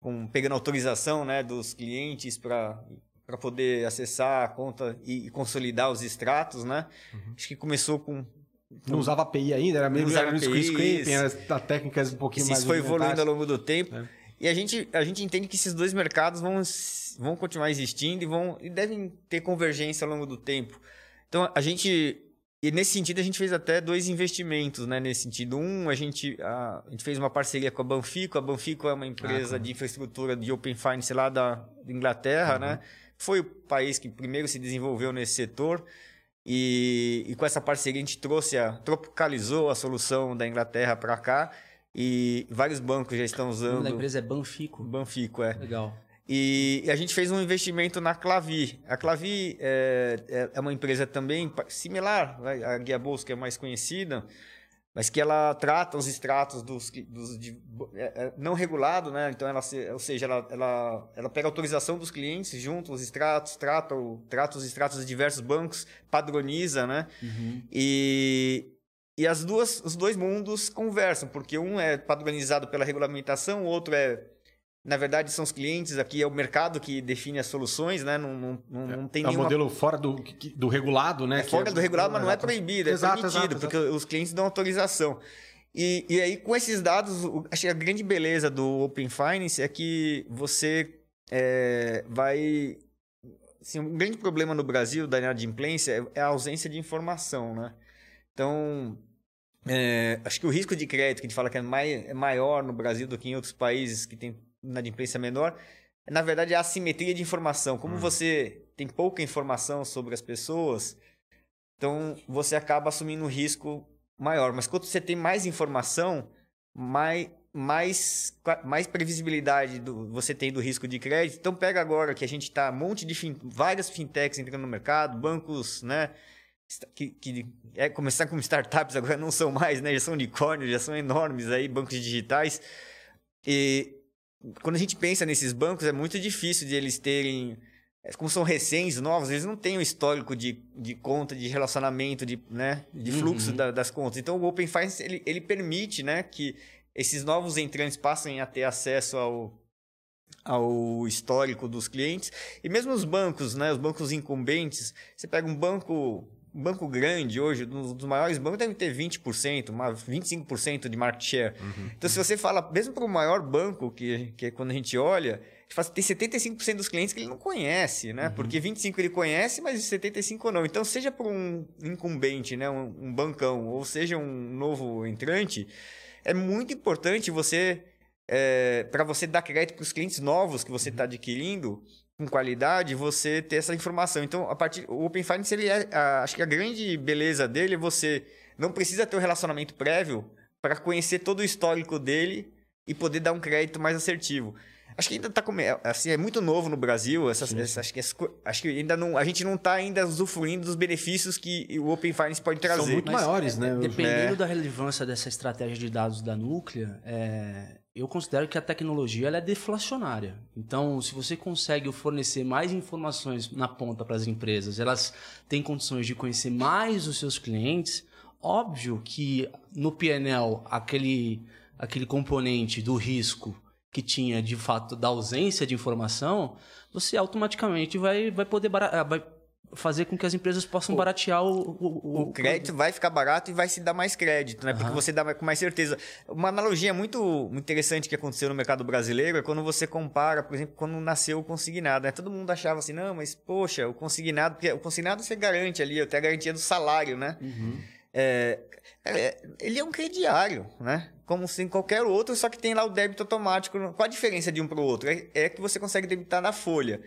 com, pegando autorização né, dos clientes para para poder acessar a conta e, consolidar os extratos, né? Uhum. Acho que começou com não usava API ainda, era meio era scraping, era técnicas um pouquinho isso mais Isso foi evoluindo ao longo do tempo. É. E a gente, a gente entende que esses dois mercados vão, vão continuar existindo e, vão, e devem ter convergência ao longo do tempo. Então, a gente. E nesse sentido, a gente fez até dois investimentos, né? Nesse sentido. Um, a gente, a, a gente fez uma parceria com a Banfico. A Banfico é uma empresa ah, de infraestrutura de Open Finance lá da Inglaterra, né? uhum. né? Foi o país que primeiro se desenvolveu nesse setor. E, e com essa parceria a gente trouxe a, tropicalizou a solução da Inglaterra para cá. E vários bancos já estão usando. A empresa é Banfico. Banfico, é. Legal. E a gente fez um investimento na Clavi. A Clavi é, é, é uma empresa também similar à Guia Bolsa, que é mais conhecida, mas que ela trata os extratos dos, dos de, é, é, não regulado, né? Então, ela, ou seja, ela, ela, ela pega autorização dos clientes, junta os extratos, trata, o, trata os extratos de diversos bancos, padroniza, né? Uhum. E, e as duas, os dois mundos conversam, porque um é padronizado pela regulamentação, o outro é na verdade, são os clientes, aqui é o mercado que define as soluções, né? Não, não, não, não tem é nenhuma... um modelo fora do, do regulado, né? É fora é... do regulado, mas não é proibido, é exato, permitido, exato, porque exato. os clientes dão autorização. E, e aí, com esses dados, acho que a grande beleza do Open Finance é que você é, vai... Assim, um grande problema no Brasil da inadimplência é a ausência de informação, né? Então, é, acho que o risco de crédito, que a gente fala que é, mai, é maior no Brasil do que em outros países que tem inadimplência menor, na verdade é a assimetria de informação. Como hum. você tem pouca informação sobre as pessoas, então você acaba assumindo um risco maior. Mas quando você tem mais informação, mais, mais, mais previsibilidade do, você tem do risco de crédito. Então pega agora que a gente está um monte de fin, várias fintechs entrando no mercado, bancos, né? Que, que é, começar como startups agora não são mais, né? Já são unicórnios, já são enormes aí, bancos digitais. E quando a gente pensa nesses bancos, é muito difícil de eles terem. É, como são recentes, novos, eles não têm o um histórico de, de conta, de relacionamento, de, né, de fluxo uhum. da, das contas. Então, o Open Finance, ele, ele permite né, que esses novos entrantes passem a ter acesso ao, ao histórico dos clientes. E mesmo os bancos, né, os bancos incumbentes, você pega um banco banco grande hoje, um dos maiores bancos, deve ter 20%, 25% de market share. Uhum. Então, se você fala, mesmo para o maior banco, que, que é quando a gente olha, a gente fala, tem 75% dos clientes que ele não conhece, né? Uhum. Porque 25% ele conhece, mas 75% não. Então, seja para um incumbente, né? Um, um, bancão, ou seja um novo entrante, é muito importante você, é, para você dar crédito para os clientes novos que você está adquirindo, com qualidade, você ter essa informação. Então, a partir o Open Finance, ele é, a, acho que a grande beleza dele é você não precisa ter um relacionamento prévio para conhecer todo o histórico dele e poder dar um crédito mais assertivo. Acho que ainda está assim, é muito novo no Brasil, essas, essas, acho, que, acho que ainda não, a gente não está ainda usufruindo dos benefícios que o Open Finance pode trazer. São muito Mas, maiores, né? Dependendo é. da relevância dessa estratégia de dados da Núclea, é, eu considero que a tecnologia é deflacionária. Então, se você consegue fornecer mais informações na ponta para as empresas, elas têm condições de conhecer mais os seus clientes, óbvio que no PNL, aquele, aquele componente do risco que tinha de fato da ausência de informação, você automaticamente vai, vai poder vai fazer com que as empresas possam baratear o, o, o crédito vai ficar barato e vai se dar mais crédito, né? Porque Aham. você dá com mais certeza. Uma analogia muito, interessante que aconteceu no mercado brasileiro é quando você compara, por exemplo, quando nasceu o consignado. Né? Todo mundo achava assim, não, mas poxa, o consignado, porque o consignado você garante ali, até a garantia do salário, né? É, é, ele é um crediário, né? Como se em qualquer outro, só que tem lá o débito automático. Qual a diferença de um para o outro? É, é que você consegue debitar na folha.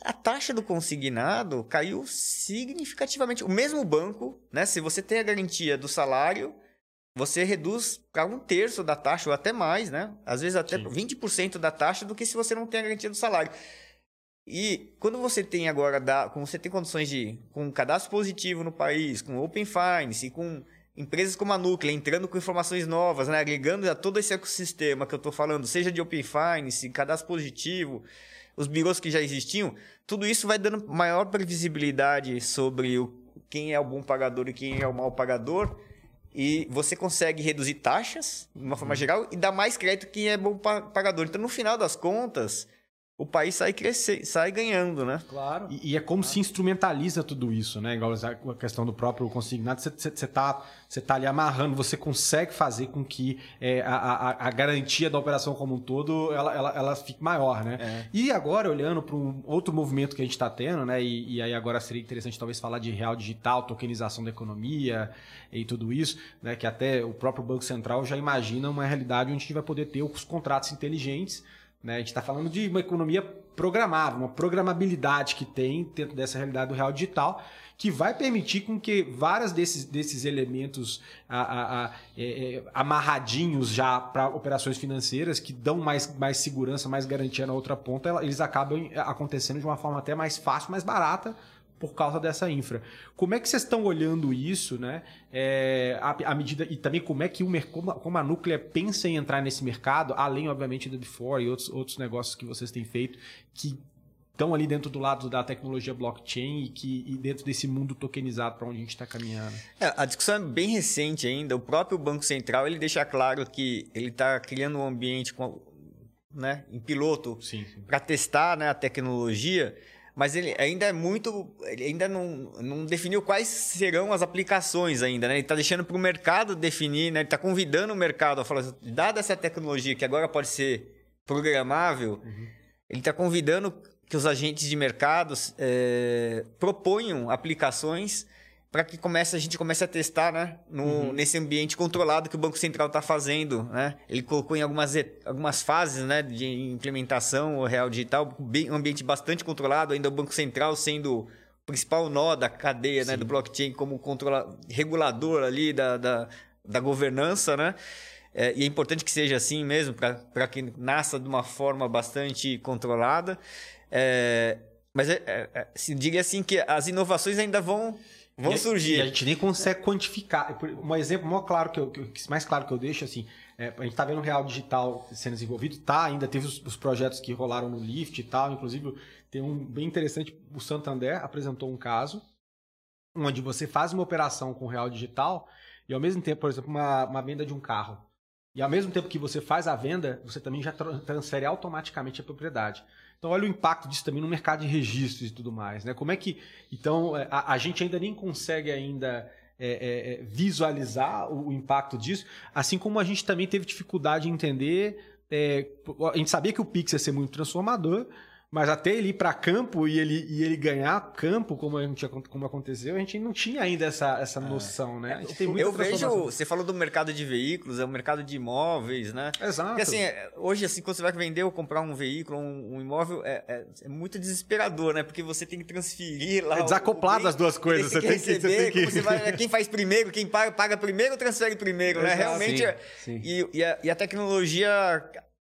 A taxa do consignado caiu significativamente. O mesmo banco, né? Se você tem a garantia do salário, você reduz para um terço da taxa, ou até mais, né? Às vezes até 20% da taxa do que se você não tem a garantia do salário. E quando você tem agora, da, como você tem condições de, com um cadastro positivo no país, com Open Finance, com empresas como a Núclea entrando com informações novas, né, agregando a todo esse ecossistema que eu estou falando, seja de Open Finance, cadastro positivo, os birôs que já existiam, tudo isso vai dando maior previsibilidade sobre o, quem é o bom pagador e quem é o mau pagador. E você consegue reduzir taxas, de uma forma geral, e dar mais crédito quem é bom pa- pagador. Então, no final das contas, o país sai, crescer, sai ganhando, né? Claro. E, e é como se instrumentaliza tudo isso, né? Igual a questão do próprio consignado, você, você, você, tá, você tá ali amarrando, você consegue fazer com que é, a, a, a garantia da operação como um todo, ela, ela, ela fique maior, né? E agora, olhando para um outro movimento que a gente está tendo, né? E, e aí agora seria interessante talvez falar de real digital, tokenização da economia e tudo isso, né? Que até o próprio Banco Central já imagina uma realidade onde a gente vai poder ter os contratos inteligentes, né? A gente está falando de uma economia programável, uma programabilidade que tem dentro dessa realidade do real digital, que vai permitir com que vários desses, desses elementos a- a- a- é, é, amarradinhos já para operações financeiras, que dão mais, mais segurança, mais garantia na outra ponta, eles acabam acontecendo de uma forma até mais fácil, mais barata, por causa dessa infra. Como é que vocês estão olhando isso, né? É, à, à medida e também como é que o como, a- como a Núclea pensa em entrar nesse mercado, além obviamente do Before e outros, outros negócios que vocês têm feito que estão ali dentro do lado da tecnologia blockchain e que e dentro desse mundo tokenizado para onde a gente está caminhando. É, a discussão é bem recente ainda. O próprio Banco Central ele deixa claro que ele está criando um ambiente com, né, em piloto para testar né, a tecnologia, mas ele ainda é muito. Ele ainda não, não definiu quais serão as aplicações ainda. Né? Ele está deixando para o mercado definir, né? ele está convidando o mercado a falar, assim, dada essa tecnologia que agora pode ser programável, ele está convidando que os agentes de mercados eh, proponham aplicações para que comece, a gente comece a testar né, no, Uhum. nesse ambiente controlado que o Banco Central está fazendo. Né? Ele colocou em algumas, algumas fases né, de implementação o Real Digital, bem, um ambiente bastante controlado, ainda o Banco Central sendo o principal nó da cadeia né, do blockchain como controla, regulador ali da, da, da governança, né? É, e é importante que seja assim mesmo, para que nasça de uma forma bastante controlada. É, mas é, é, é, assim, diria assim que as inovações ainda vão, vão E a- surgir. E a gente nem consegue quantificar. Um exemplo maior claro que eu, que mais claro que eu deixo, assim, é, a gente está vendo o real digital sendo desenvolvido, tá, ainda teve os, os projetos que rolaram no Lift e tal, inclusive tem um bem interessante, o Santander apresentou um caso onde você faz uma operação com real digital e ao mesmo tempo, por exemplo, uma, uma venda de um carro. E ao mesmo tempo que você faz a venda, você também já tra- transfere automaticamente a propriedade. Então, olha o impacto disso também no mercado de registros e tudo mais. Né? Como é que. Então, é, a, a gente ainda nem consegue ainda é, é, é, visualizar o, o impacto disso, assim como a gente também teve dificuldade em entender. é, a gente sabia que o Pix ia ser muito transformador, mas até ele ir para campo e ele, e ele ganhar campo, como, a gente, como aconteceu, a gente não tinha ainda essa, essa noção. Né? A gente tem muita É. Eu vejo, você falou do mercado de veículos, é o mercado de imóveis, né? Exato. Porque assim, é, hoje assim, quando você vai vender ou comprar um veículo, um, um imóvel, é, é- é muito desesperador, né? Porque você tem que transferir lá. É desacoplado as duas coisas, Você tem que receber, você tem que- você vai- quem faz primeiro, quem paga, paga primeiro, transfere primeiro, né? Realmente. Sim, é- sim. E, e a, e a tecnologia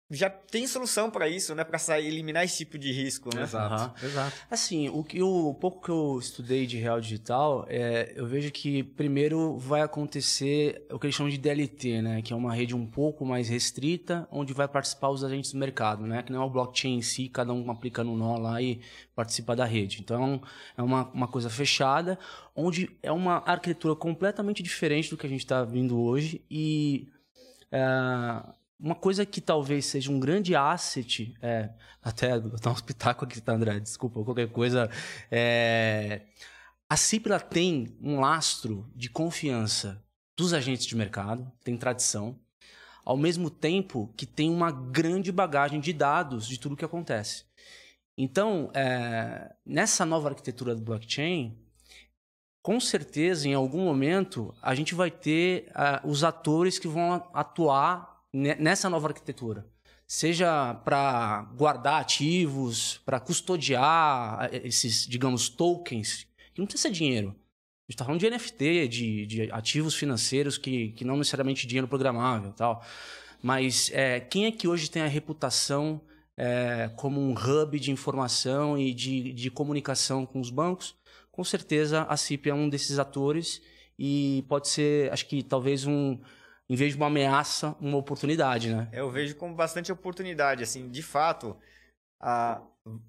já tem solução para isso, né? Para sair, eliminar esse tipo de risco, né? Aham. Exato. Assim, o, que, o pouco que eu estudei de real digital, é, eu vejo que primeiro vai acontecer o que eles chamam de DLT, né? Que é uma rede um pouco mais restrita, onde vai participar os agentes do mercado, né? Que não é o blockchain em si, cada um aplica no nó lá e participa da rede. Então, é uma, uma coisa fechada, onde é uma arquitetura completamente diferente do que a gente está vindo hoje e... é, uma coisa que talvez seja um grande asset, é, até botar um espetáculo aqui, tá, André? Desculpa, qualquer coisa. É, a Cipra tem um lastro de confiança dos agentes de mercado, tem tradição, ao mesmo tempo que tem uma grande bagagem de dados de tudo que acontece. Então, é, nessa nova arquitetura do blockchain, com certeza, em algum momento, a gente vai ter uh, os atores que vão atuar nessa nova arquitetura. Seja para guardar ativos, para custodiar eh, esses, digamos, tokens, que não precisa ser dinheiro. A gente está falando de NFT, de, de, ativos financeiros que, que não necessariamente dinheiro programável tal. Mas é, quem é que hoje tem a reputação é, como um hub de informação e de, de comunicação com os bancos? com certeza a CIP é um desses atores e pode ser, acho que talvez um, em vez de uma ameaça, uma oportunidade, né? Eu vejo como bastante oportunidade, assim, de fato, a,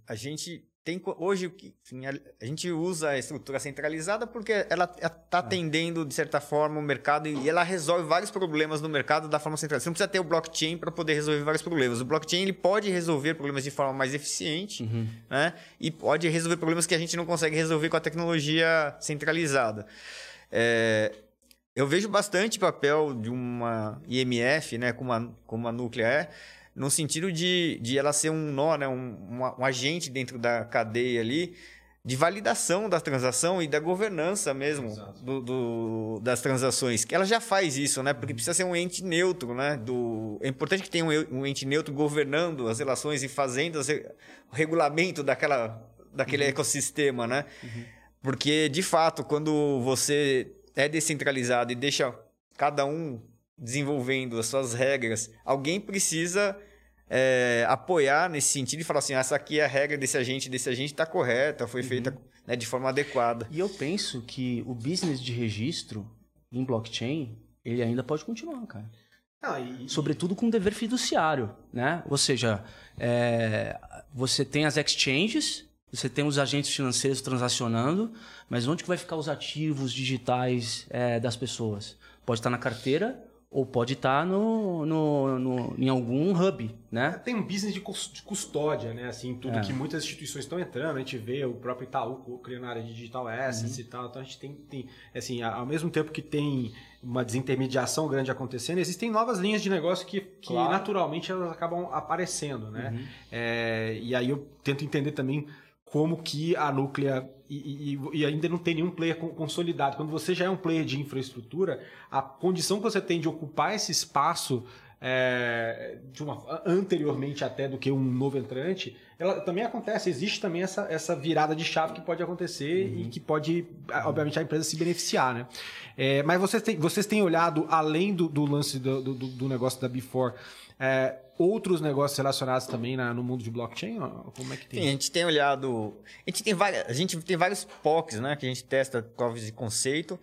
a gente tem hoje enfim, a, a, gente usa a estrutura centralizada porque ela está atendendo de certa forma o mercado e ela resolve vários problemas no mercado da forma centralizada. Você não precisa ter o blockchain para poder resolver vários problemas. O blockchain ele pode resolver problemas de forma mais eficiente, uhum. né? E pode resolver problemas que a gente não consegue resolver com a tecnologia centralizada. É, eu vejo bastante papel de uma IMF, né, como a, como a Núclea é, no sentido de, de ela ser um nó, né, um, um, um agente dentro da cadeia ali, de validação da transação e da governança mesmo do, do, das transações. Ela já faz isso, né? Porque precisa ser um ente neutro, né? Do, é importante que tenha um, um ente neutro governando as relações e fazendo as, o regulamento daquela, daquele uhum. ecossistema, né? Uhum. Porque, de fato, quando você é descentralizado e deixa cada um desenvolvendo as suas regras, alguém precisa é, apoiar nesse sentido e falar assim, ah, essa aqui é a regra desse agente, desse agente está correta, foi uhum. feita né, de forma adequada. E eu penso que o business de registro em blockchain, ele ainda pode continuar, cara. Ah, e... Sobretudo com dever fiduciário, né? Ou seja, é, você tem as exchanges, você tem os agentes financeiros transacionando, mas onde que vai ficar os ativos digitais é, das pessoas? Pode estar na carteira ou pode estar no, no, no, em algum hub, né? Tem um business de custódia, né? Assim, tudo é. que muitas instituições estão entrando, a gente vê o próprio Itaú criando a área de digital assets uhum. e tal, então a gente tem, tem assim, ao mesmo tempo que tem uma desintermediação grande acontecendo, existem novas linhas de negócio que, que claro. naturalmente elas acabam aparecendo, né? Uhum. É, e aí eu tento entender também como que a Núclea e, e, e, ainda não tem nenhum player consolidado. Quando você já é um player de infraestrutura, a condição que você tem de ocupar esse espaço é, de uma, anteriormente até do que um novo entrante, ela também acontece. Existe também essa, essa virada de chave que pode acontecer uhum. e que pode, obviamente, a empresa se beneficiar, né? É, mas vocês têm, vocês têm olhado além do, do lance do, do, do negócio da Before. É, outros negócios relacionados também na, no mundo de blockchain? Como é que tem? Sim, a gente tem olhado. A gente tem, várias, a gente tem vários POCs, né? Que a gente testa provas de conceito.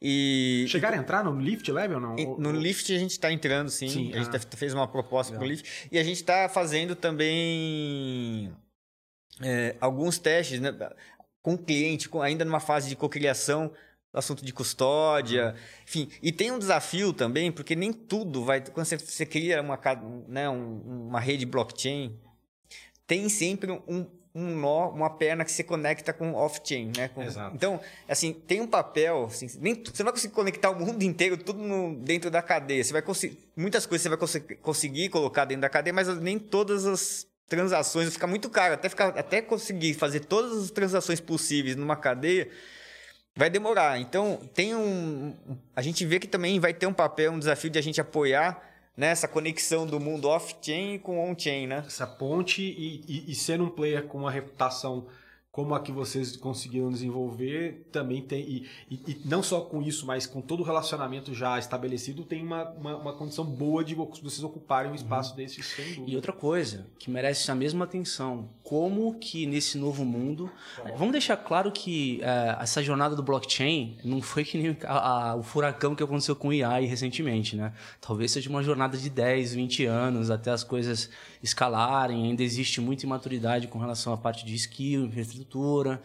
E. Chegaram a entrar no Lift Lab ou não? No Lift a gente está entrando, sim. sim a gente ah. fez uma proposta para o Lift. E a gente está fazendo também é, alguns testes né, com o cliente, com, ainda numa fase de cocriação assunto de custódia, enfim. E tem um desafio também, porque nem tudo vai. Quando você, você cria uma, né, um, uma rede blockchain, tem sempre um, um nó, uma perna que se conecta com off-chain, né? Com, Exato. Então, assim, tem um papel, assim, nem, você não vai conseguir conectar o mundo inteiro, tudo no, dentro da cadeia. Você vai conseguir, muitas coisas você vai cons conseguir colocar dentro da cadeia, mas nem todas as transações, vai ficar muito caro, até, ficar, até conseguir fazer todas as transações possíveis numa cadeia, vai demorar. Então, tem um. A gente vê que também vai ter um papel, um desafio de a gente apoiar nessa conexão do mundo off-chain com on-chain, né? Essa ponte e, e, e ser um player com uma reputação como a que vocês conseguiram desenvolver, também tem. E, e, e, não só com isso, mas com todo o relacionamento já estabelecido, tem uma, uma, uma condição boa de vocês ocuparem um espaço uhum. desse sem E outra coisa que merece a mesma atenção: como que nesse novo mundo. Vamos deixar claro que é, essa jornada do blockchain não foi que nem a, a, o furacão que aconteceu com o AI recentemente, né? Talvez seja uma jornada de 10, 20 anos até as coisas escalarem, ainda existe muita imaturidade com relação à parte de skill, infraestrutura,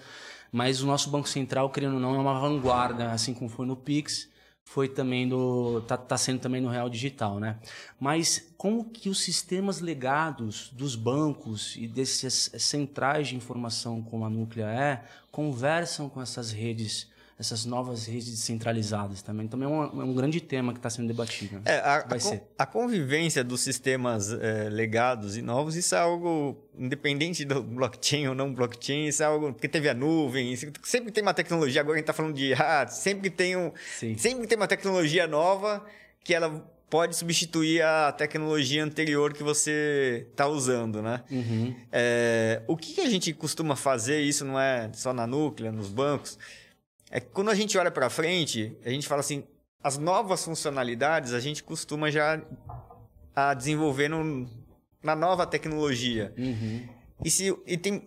mas o nosso Banco Central, querendo ou não, é uma vanguarda, assim como foi no Pix, foi também do tá, tá sendo também no real digital, né? Mas como que os sistemas legados dos bancos e desses centrais de informação como a Núclea é conversam com essas redes essas novas redes descentralizadas também. Também é um, é um grande tema que está sendo debatido. Né? É, a, Vai a, ser. a convivência dos sistemas é, legados e novos, isso é algo independente do blockchain ou não blockchain, isso é algo porque teve a nuvem, sempre tem uma tecnologia, agora a gente está falando de ah, sempre tem um, Sim. sempre tem uma tecnologia nova que ela pode substituir a tecnologia anterior que você está usando, né? Uhum. É, o que que a gente costuma fazer, isso não é só na núclea, nos bancos, é que quando a gente olha para frente, a gente fala assim, as novas funcionalidades a gente costuma já a desenvolver no- na nova tecnologia. Uhum. E se, e, tem,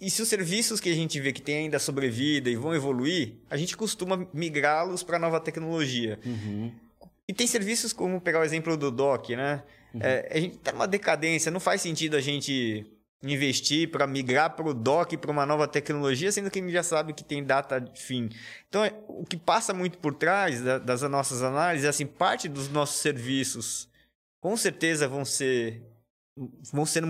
e se os serviços que a gente vê que tem ainda sobrevida e vão evoluir, a gente costuma migrá-los para a nova tecnologia. Uhum. E tem serviços como pegar o exemplo do DOC, né? É, a gente tá numa decadência, não faz sentido a gente investir para migrar para o DOC para uma nova tecnologia, sendo que a gente já sabe que tem data de fim. Então, é- o que passa muito por trás da- das nossas análises é assim, parte dos nossos serviços com certeza vão ser vão sendo,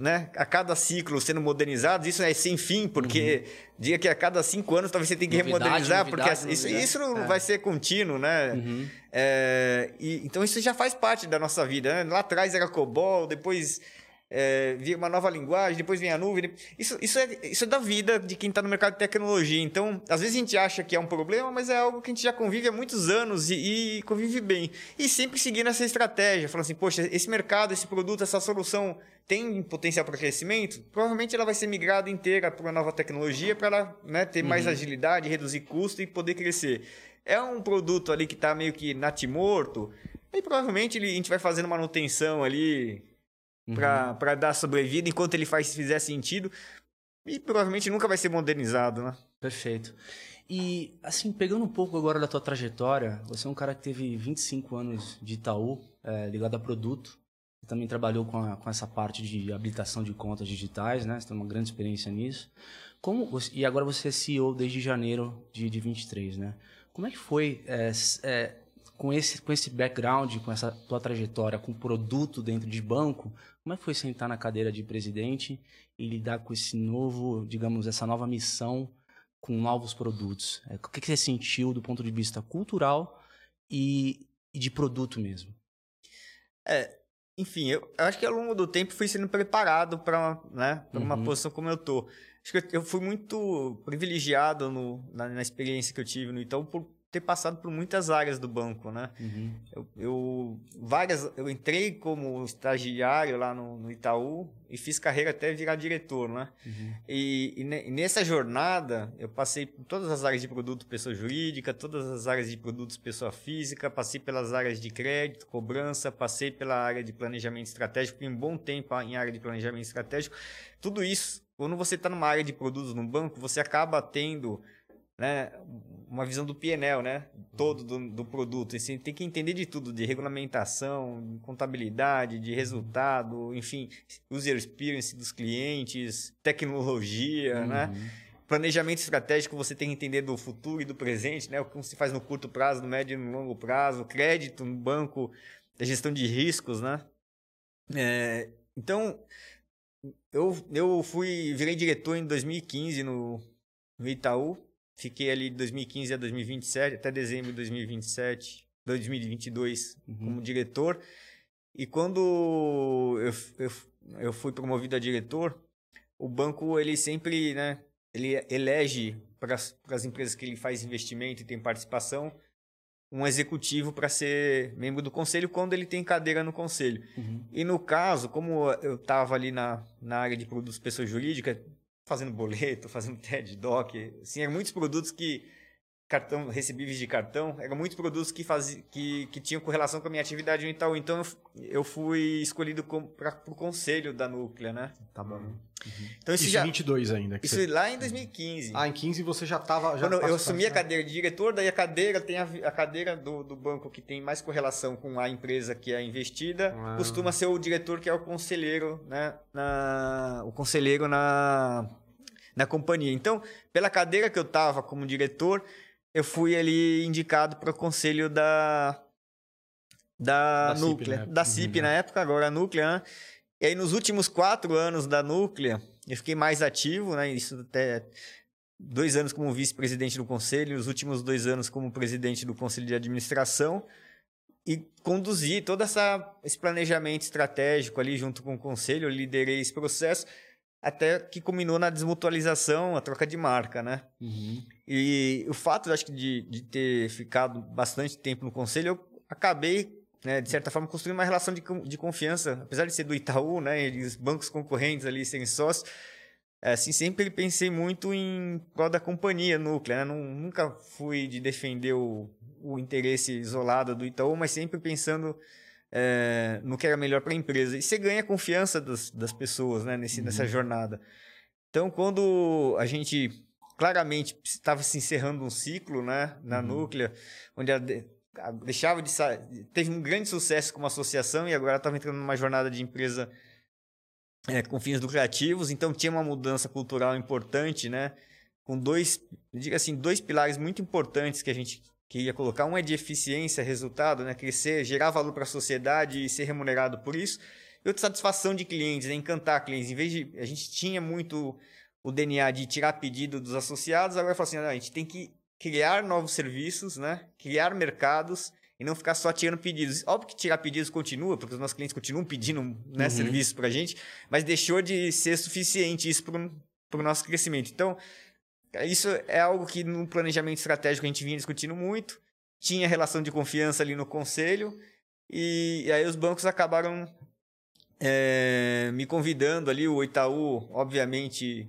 né, a cada ciclo sendo modernizados, isso é sem fim, porque diga que a cada cinco anos talvez você tenha que Novidade, remodernizar, novidade, porque isso, novidade. isso não É. vai ser contínuo, né? Uhum. É, e, então isso já faz parte da nossa vida. né? Lá atrás era COBOL, depois é, uma nova linguagem, depois vinha a nuvem. Isso, isso, é, isso é da vida de quem está no mercado de tecnologia. Então, às vezes a gente acha que é um problema, mas é algo que a gente já convive há muitos anos e, e convive bem. E sempre seguindo essa estratégia, falando assim, poxa, esse mercado, esse produto, essa solução tem potencial para crescimento? Provavelmente ela vai ser migrada inteira para uma nova tecnologia para ela né, ter mais agilidade, reduzir custo e poder crescer. É um produto ali que está meio que natimorto, aí provavelmente a gente vai fazendo manutenção ali para dar sobrevida enquanto ele faz fizer sentido e provavelmente nunca vai ser modernizado, né? Perfeito. E, assim, pegando um pouco agora da tua trajetória, você é um cara que teve 25 anos de Itaú, é, ligado a produto. Você também trabalhou com, a- com essa parte de habilitação de contas digitais, né? Você tem uma grande experiência nisso. Como você- e agora você é CEO desde janeiro de, de 23, né? Como é que foi, é, é, com, esse, com esse background, com essa tua trajetória, com produto dentro de banco, como é que foi sentar na cadeira de presidente e lidar com esse novo, digamos, essa nova missão com novos produtos? É, o que você sentiu do ponto de vista cultural e, de produto mesmo? É, enfim, eu, acho que ao longo do tempo fui sendo preparado para né, pra uma Uhum. posição como eu tô. Acho que eu, fui muito privilegiado no, na, na experiência que eu tive no Itaú por ter passado por muitas áreas do banco, né? Uhum. Eu, eu- várias, eu entrei como estagiário lá no, no Itaú e fiz carreira até virar diretor, né? Uhum. E, e ne- nessa jornada, eu passei por todas as áreas de produto pessoa jurídica, todas as áreas de produtos pessoa física, passei pelas áreas de crédito, cobrança, passei pela área de planejamento estratégico, um bom tempo em área de planejamento estratégico. Tudo isso, quando você está numa área de produtos no banco, você acaba tendo né, uma visão do PNL, né, todo do, do produto. E você tem que entender de tudo, de regulamentação, de contabilidade, de resultado, enfim, user experience dos clientes, tecnologia, né? Planejamento estratégico, você tem que entender do futuro e do presente, né? O que se faz no curto prazo, no médio e no longo prazo, crédito no banco, a gestão de riscos, né? É, então, eu, eu fui, virei diretor em 2015 no, no Itaú. Fiquei ali de 2015 a 2027, até dezembro de 2027, 2022, como diretor. E quando eu, eu, eu fui promovido a diretor, o banco, ele sempre, né, ele elege para as empresas que ele faz investimento e tem participação, um executivo para ser membro do conselho quando ele tem cadeira no conselho. E no caso, como eu estava ali na, na área de produtos pessoa jurídica, fazendo boleto, fazendo TED Doc, assim, eram muitos produtos que cartão recebíveis de cartão, eram muitos produtos que faziam que, que tinham correlação com a minha atividade no Itaú. Então eu, fui escolhido para o conselho da Núclea, né? Tá bom. Então isso, Isso, já em 22 ainda. que isso você- lá em 2015. Ah, em 15 você já tava... Já Quando eu assumi a cadeira de diretor, daí a cadeira tem a, a cadeira do, do banco que tem mais correlação com a empresa que é investida, Ah. costuma ser o diretor que é o conselheiro, né? Na, o conselheiro na, na companhia. Então, pela cadeira que eu tava como diretor, eu fui ali indicado para o conselho da da, Da CIP, Núclea, né? da CIP na época, agora a Núclea, né? E aí nos últimos quatro anos da Núclea, eu fiquei mais ativo, né? Isso até dois anos como vice-presidente do conselho, os últimos dois anos como presidente do conselho de administração e conduzi todo essa, esse planejamento estratégico ali junto com o conselho, eu liderei esse processo até que culminou na desmutualização, a troca de marca, né? E o fato, acho que, de, de ter ficado bastante tempo no conselho, eu acabei, né, de certa forma, construindo uma relação de, de confiança. Apesar de ser do Itaú, né, e os bancos concorrentes ali serem sócios, é, assim, sempre pensei muito em prol da companhia núclea, né? Nunca fui de defender o, o interesse isolado do Itaú, mas sempre pensando é, no que era melhor para a empresa. E você ganha a confiança das, das pessoas né, nesse, nessa jornada. Então, quando a gente claramente estava se encerrando um ciclo né, na Núclea, onde ela deixava de teve um grande sucesso como associação e agora estava entrando numa jornada de empresa é, com fins lucrativos, então tinha uma mudança cultural importante, né? Com dois, diga assim, dois pilares muito importantes que a gente queria colocar. Um é de eficiência, resultado, né? Crescer, gerar valor para a sociedade e ser remunerado por isso. E outra satisfação de clientes, né? encantar clientes. Em vez de a gente tinha muito o DNA de tirar pedido dos associados, agora fala assim, "Ah, a gente tem que criar novos serviços, né? Criar mercados e não ficar só tirando pedidos. Óbvio que tirar pedidos continua, porque os nossos clientes continuam pedindo né, Uhum. serviços para a gente, mas deixou de ser suficiente isso para o nosso crescimento. Então, isso é algo que no planejamento estratégico a gente vinha discutindo muito. Tinha relação de confiança ali no conselho. E, e aí os bancos acabaram é, me convidando ali. O Itaú, obviamente,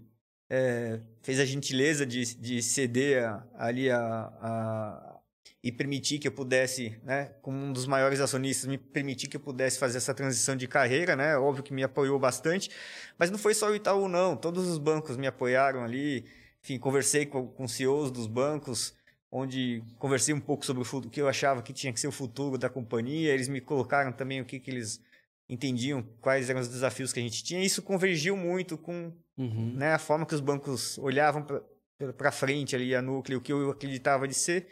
é, fez a gentileza de, de ceder a- ali a, a- e permitir que eu pudesse, né, como um dos maiores acionistas, me permitir que eu pudesse fazer essa transição de carreira, né? Óbvio que me apoiou bastante, mas não foi só o Itaú, não. Todos os bancos me apoiaram ali. Enfim, conversei com, com CEOs dos bancos, onde conversei um pouco sobre o que eu achava que tinha que ser o futuro da companhia. Eles me colocaram também o que, que eles entendiam, quais eram os desafios que a gente tinha. E isso convergiu muito com Uhum. né, a forma que os bancos olhavam para frente ali, a núcleo, o que eu acreditava de ser.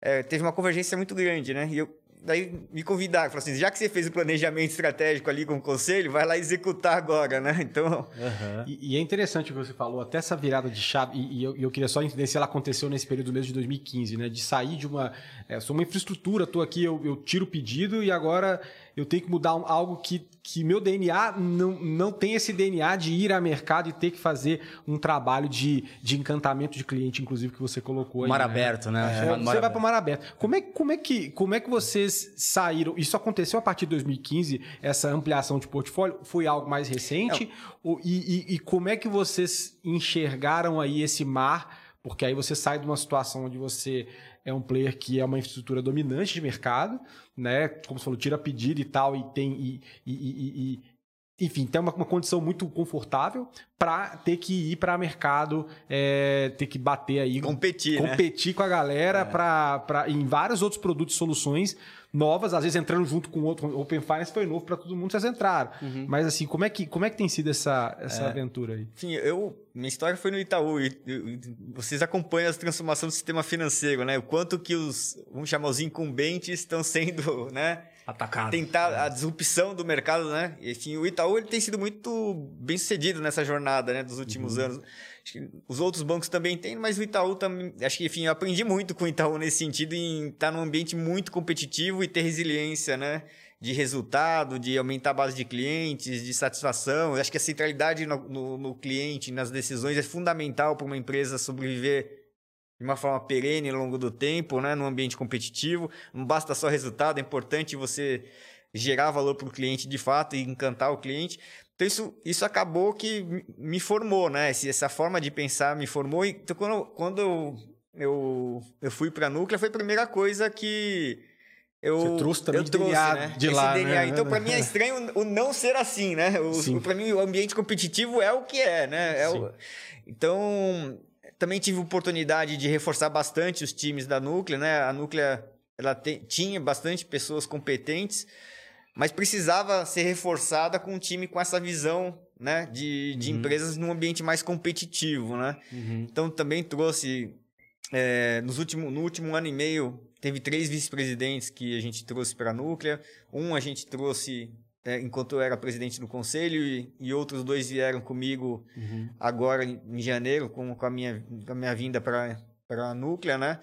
É, teve uma convergência muito grande, né? E eu, daí me convidaram, falaram assim, já que você fez o planejamento estratégico ali com o conselho, vai lá executar agora, né? Então, E, e é interessante o que você falou, até essa virada de chave, e, e eu, e eu queria só entender se ela aconteceu nesse período mesmo de 2015, né? De sair de uma. É, sou uma infraestrutura, tô aqui, eu, eu tiro o pedido e agora eu tenho que mudar algo que, que meu DNA não, não tem esse DNA de ir a mercado e ter que fazer um trabalho de, de encantamento de cliente, inclusive, que você colocou aí. Mar né? aberto, né? É, você vai para o mar aberto. Como é, como, é que, como é que vocês saíram? Isso aconteceu a partir de 2015, essa ampliação de portfólio? Foi algo mais recente? E, e- e como é que vocês enxergaram aí esse mar? Porque aí você sai de uma situação onde você é um player que é uma infraestrutura dominante de mercado, né? Como você falou, tira pedido e tal, e tem. E, e- e- enfim, tem uma, uma condição muito confortável para ter que ir para mercado, é, ter que bater aí competir, né? competir com a galera pra, pra, em vários outros produtos e soluções novas, às vezes entrando junto com outro. Open Finance foi novo para todo mundo, vocês entraram. Mas assim, como é que, como é que tem sido essa, essa É. aventura aí? Enfim, eu, minha história foi no Itaú e, e- vocês acompanham as transformações do sistema financeiro, né? O quanto que os, vamos chamar os incumbentes estão sendo, né? Atacados. Tentar a disrupção do mercado, né? E, Enfim, o Itaú ele tem sido muito bem sucedido nessa jornada, né? Dos últimos anos. Os outros bancos também têm, mas o Itaú também. Acho que, enfim, eu aprendi muito com o Itaú nesse sentido, em estar num ambiente muito competitivo e ter resiliência, né? De resultado, de aumentar a base de clientes, de satisfação. Eu acho que a centralidade no, no- no cliente, nas decisões, é fundamental para uma empresa sobreviver de uma forma perene ao longo do tempo, né? Num ambiente competitivo. Não basta só resultado, é importante você gerar valor para o cliente de fato e encantar o cliente. Então isso, isso acabou que me- formou, né? Essa forma de pensar me formou. Então quando, quando eu, eu, eu fui para a Núclea, foi a primeira coisa que eu, Você trouxe também eu de trouxe, DNA né? de Esse lá, DNA. né? Então para mim é estranho o não ser assim, né? Para mim o ambiente competitivo é o que é, né? É o- então também tive oportunidade de reforçar bastante os times da Núclea, né? A Núclea ela te- tinha bastante pessoas competentes, mas precisava ser reforçada com um time com essa visão, né? De, de empresas num ambiente mais competitivo, né? Uhum. Então também trouxe é, nos último, no último ano e meio, teve três vice-presidentes que a gente trouxe para a Núclea. Um a gente trouxe é, enquanto eu era presidente do conselho e, e outros dois vieram comigo Uhum. agora em, em janeiro com, com, a minha, com a minha vinda para a Núclea, né?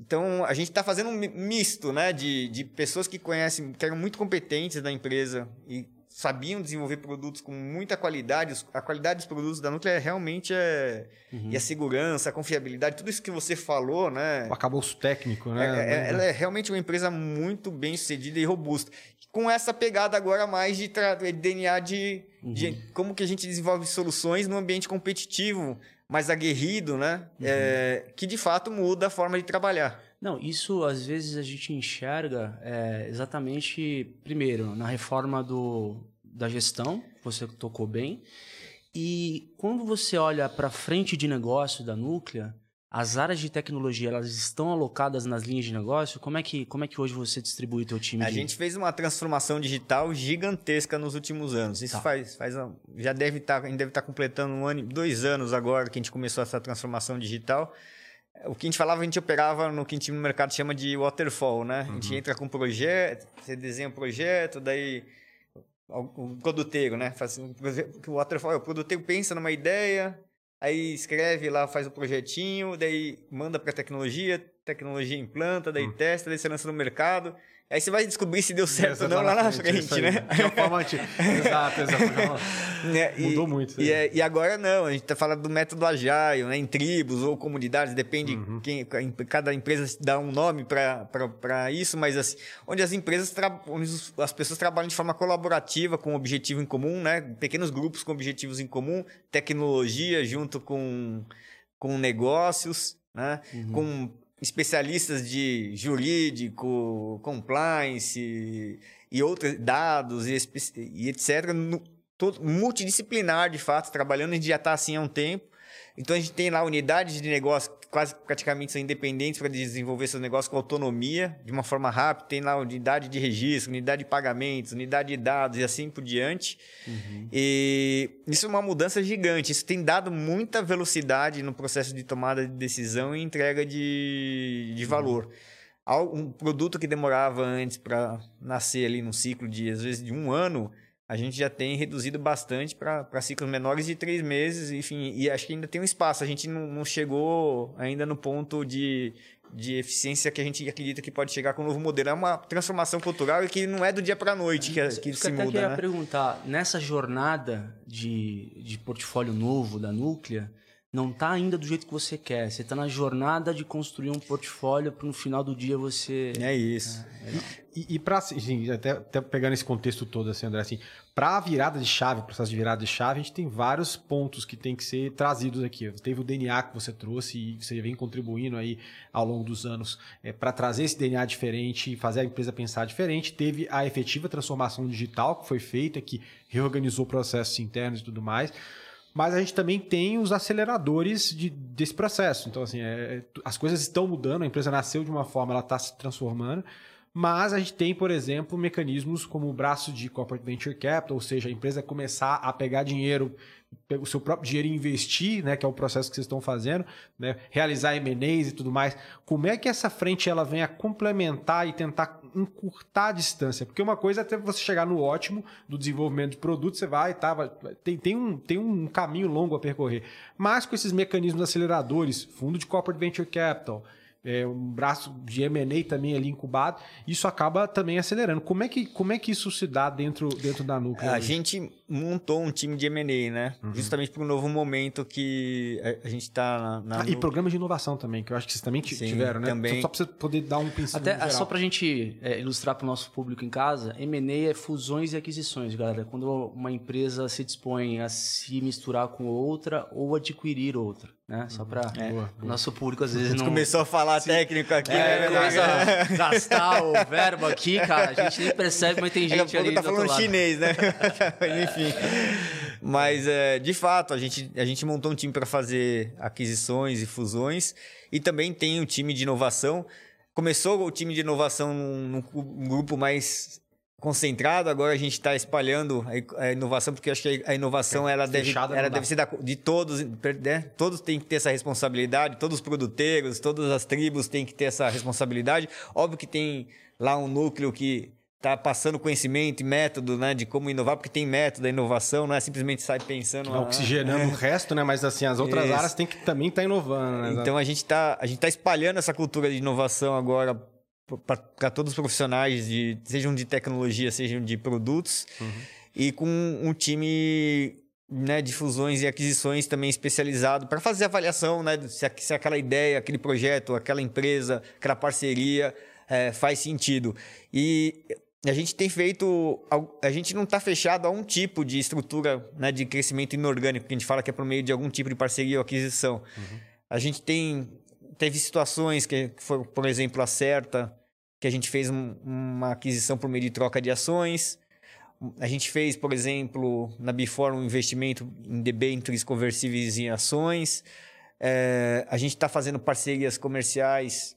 Então, a gente está fazendo um mi- misto, né? De, de pessoas que conhecem, que eram muito competentes da empresa e sabiam desenvolver produtos com muita qualidade. A qualidade dos produtos da Núclea realmente é... Uhum. E a segurança, a confiabilidade, tudo isso que você falou, né? O acabouço técnico, É, né? é- ela é realmente uma empresa muito bem sucedida e robusta. Com essa pegada agora mais de, tra- DNA de, de como que a gente desenvolve soluções num ambiente competitivo, mais aguerrido, né? É, que de fato muda a forma de trabalhar. Não, isso às vezes a gente enxerga é, exatamente, primeiro, na reforma do, da gestão, você tocou bem, e quando você olha para a frente de negócio da Núclea, as áreas de tecnologia elas estão alocadas nas linhas de negócio. Como é que, como é que hoje você distribui o teu time? A de- gente fez uma transformação digital gigantesca nos últimos anos. Isso Tá. faz, faz já deve estar, gente deve estar completando um ano, dois anos agora que a gente começou essa transformação digital. O que a gente falava, a gente operava no que a gente no mercado chama de waterfall, né? A gente entra com um projeto, você desenha um projeto, daí o produteiro, né? Faz o waterfall, o produteiro pensa numa ideia, aí escreve lá, faz o projetinho, daí manda para tecnologia, tecnologia implanta, daí testa, daí você lança no mercado. Aí você vai descobrir se deu certo ou não lá na frente, aí. né? De uma forma. Exato, exato. Né? E- Mudou muito. E, é- e agora não, a gente tá falando do método agile, né? Em tribos ou comunidades, depende Uhum. quem, cada empresa dá um nome para isso, mas assim, onde as empresas, onde as pessoas trabalham de forma colaborativa com um objetivo em comum, né? Pequenos grupos com objetivos em comum, tecnologia junto com, com negócios, né? Com especialistas de jurídico, compliance e outros dados e, e etc. no- todo, multidisciplinar, de fato, trabalhando, a gente já está assim há um tempo. Então a gente tem lá unidades de negócio que quase praticamente são independentes para desenvolver seus negócios com autonomia, de uma forma rápida. Tem lá unidade de registro, unidade de pagamentos, unidade de dados e assim por diante. E isso é uma mudança gigante. Isso tem dado muita velocidade no processo de tomada de decisão e entrega de, de valor. Al- Um produto que demorava antes para nascer ali num ciclo de, às vezes, de um ano, a gente já tem reduzido bastante para ciclos menores de três meses, enfim, e acho que ainda tem um espaço. A gente não, não chegou ainda no ponto de, de eficiência que a gente acredita que pode chegar com o novo modelo. É uma transformação cultural e que não é do dia para a noite que, que se que eu muda, queria né? perguntar, nessa jornada de, de portfólio novo da Núclea, não está ainda do jeito que você quer. Você está na jornada de construir um portfólio para no final do dia você. É isso. E, e para assim, até, até pegando esse contexto todo, assim, André, assim, para a virada de chave, o processo de virada de chave, a gente tem vários pontos que tem que ser trazidos aqui. Teve o DNA que você trouxe e você vem contribuindo aí ao longo dos anos para trazer esse DNA diferente e fazer a empresa pensar diferente. Teve a efetiva transformação digital que foi feita, que reorganizou processos internos e tudo mais. Mas a gente também tem os aceleradores de- desse processo. Então, assim, é, as coisas estão mudando, a empresa nasceu de uma forma, ela está se transformando. Mas a gente tem, por exemplo, mecanismos como o braço de Corporate Venture Capital, ou seja, a empresa começar a pegar dinheiro, o seu próprio dinheiro e investir, né, que é o processo que vocês estão fazendo, né, realizar M&As e tudo mais. Como é que essa frente ela vem a complementar e tentar encurtar a distância? Porque uma coisa é até você chegar no ótimo do desenvolvimento de produto, você vai, tá, tem, tem, um, tem um caminho longo a percorrer. Mas com esses mecanismos aceleradores, fundo de Corporate Venture Capital, é, um braço de M&A também ali incubado, isso acaba também acelerando. Como é que, como é que isso se dá dentro, dentro da Núclea? A hoje? gente montou um time de M&A, né? Justamente para um novo momento que a, gente está na, na Ah, e programas de inovação também, que eu acho que vocês também Sim, tiveram, né? também. Só para você poder dar um pincel Até geral. só para a gente é, ilustrar para o nosso público em casa, M&A é fusões e aquisições, galera. Quando uma empresa se dispõe a se misturar com outra ou adquirir outra, né? Só para o nosso público às vezes A gente não começou a falar técnico aqui, é, né? a gastar o verbo aqui, cara. A gente nem percebe, mas tem gente pouco ali tá do outro falando lado. chinês, né? Enfim. Mas, é, de fato, a gente, a gente montou um time para fazer aquisições e fusões. E também tem o time de inovação. Começou o time de inovação num, num grupo mais concentrado, agora a gente está espalhando a, inovação, porque acho que a inovação ela deve, não ela deve ser da, de todos, né? Todos têm que ter essa responsabilidade, todos os produteiros, todas as tribos têm que ter essa responsabilidade. Óbvio que tem lá um núcleo que está passando conhecimento e método, né, de como inovar, porque tem método, a inovação não é simplesmente sair pensando... Tá ah, oxigenando o resto, né? Mas assim, as outras Isso. áreas têm que também estar inovando, né? Então a gente está tá espalhando essa cultura de inovação agora para todos os profissionais, de, sejam de tecnologia, sejam de produtos, e com um time né, de fusões e aquisições também especializado para fazer avaliação né, se, se aquela ideia, aquele projeto, aquela empresa, aquela parceria eh, faz sentido. E a gente tem feito. A gente não está fechado a um tipo de estrutura né, de crescimento inorgânico, que a gente fala que é por meio de algum tipo de parceria ou aquisição. A gente tem. Teve situações que foi, por exemplo, a Certa, que a gente fez um- uma aquisição por meio de troca de ações. A gente fez, por exemplo, na Before um investimento em debêntures conversíveis em ações. É, a gente está fazendo parcerias comerciais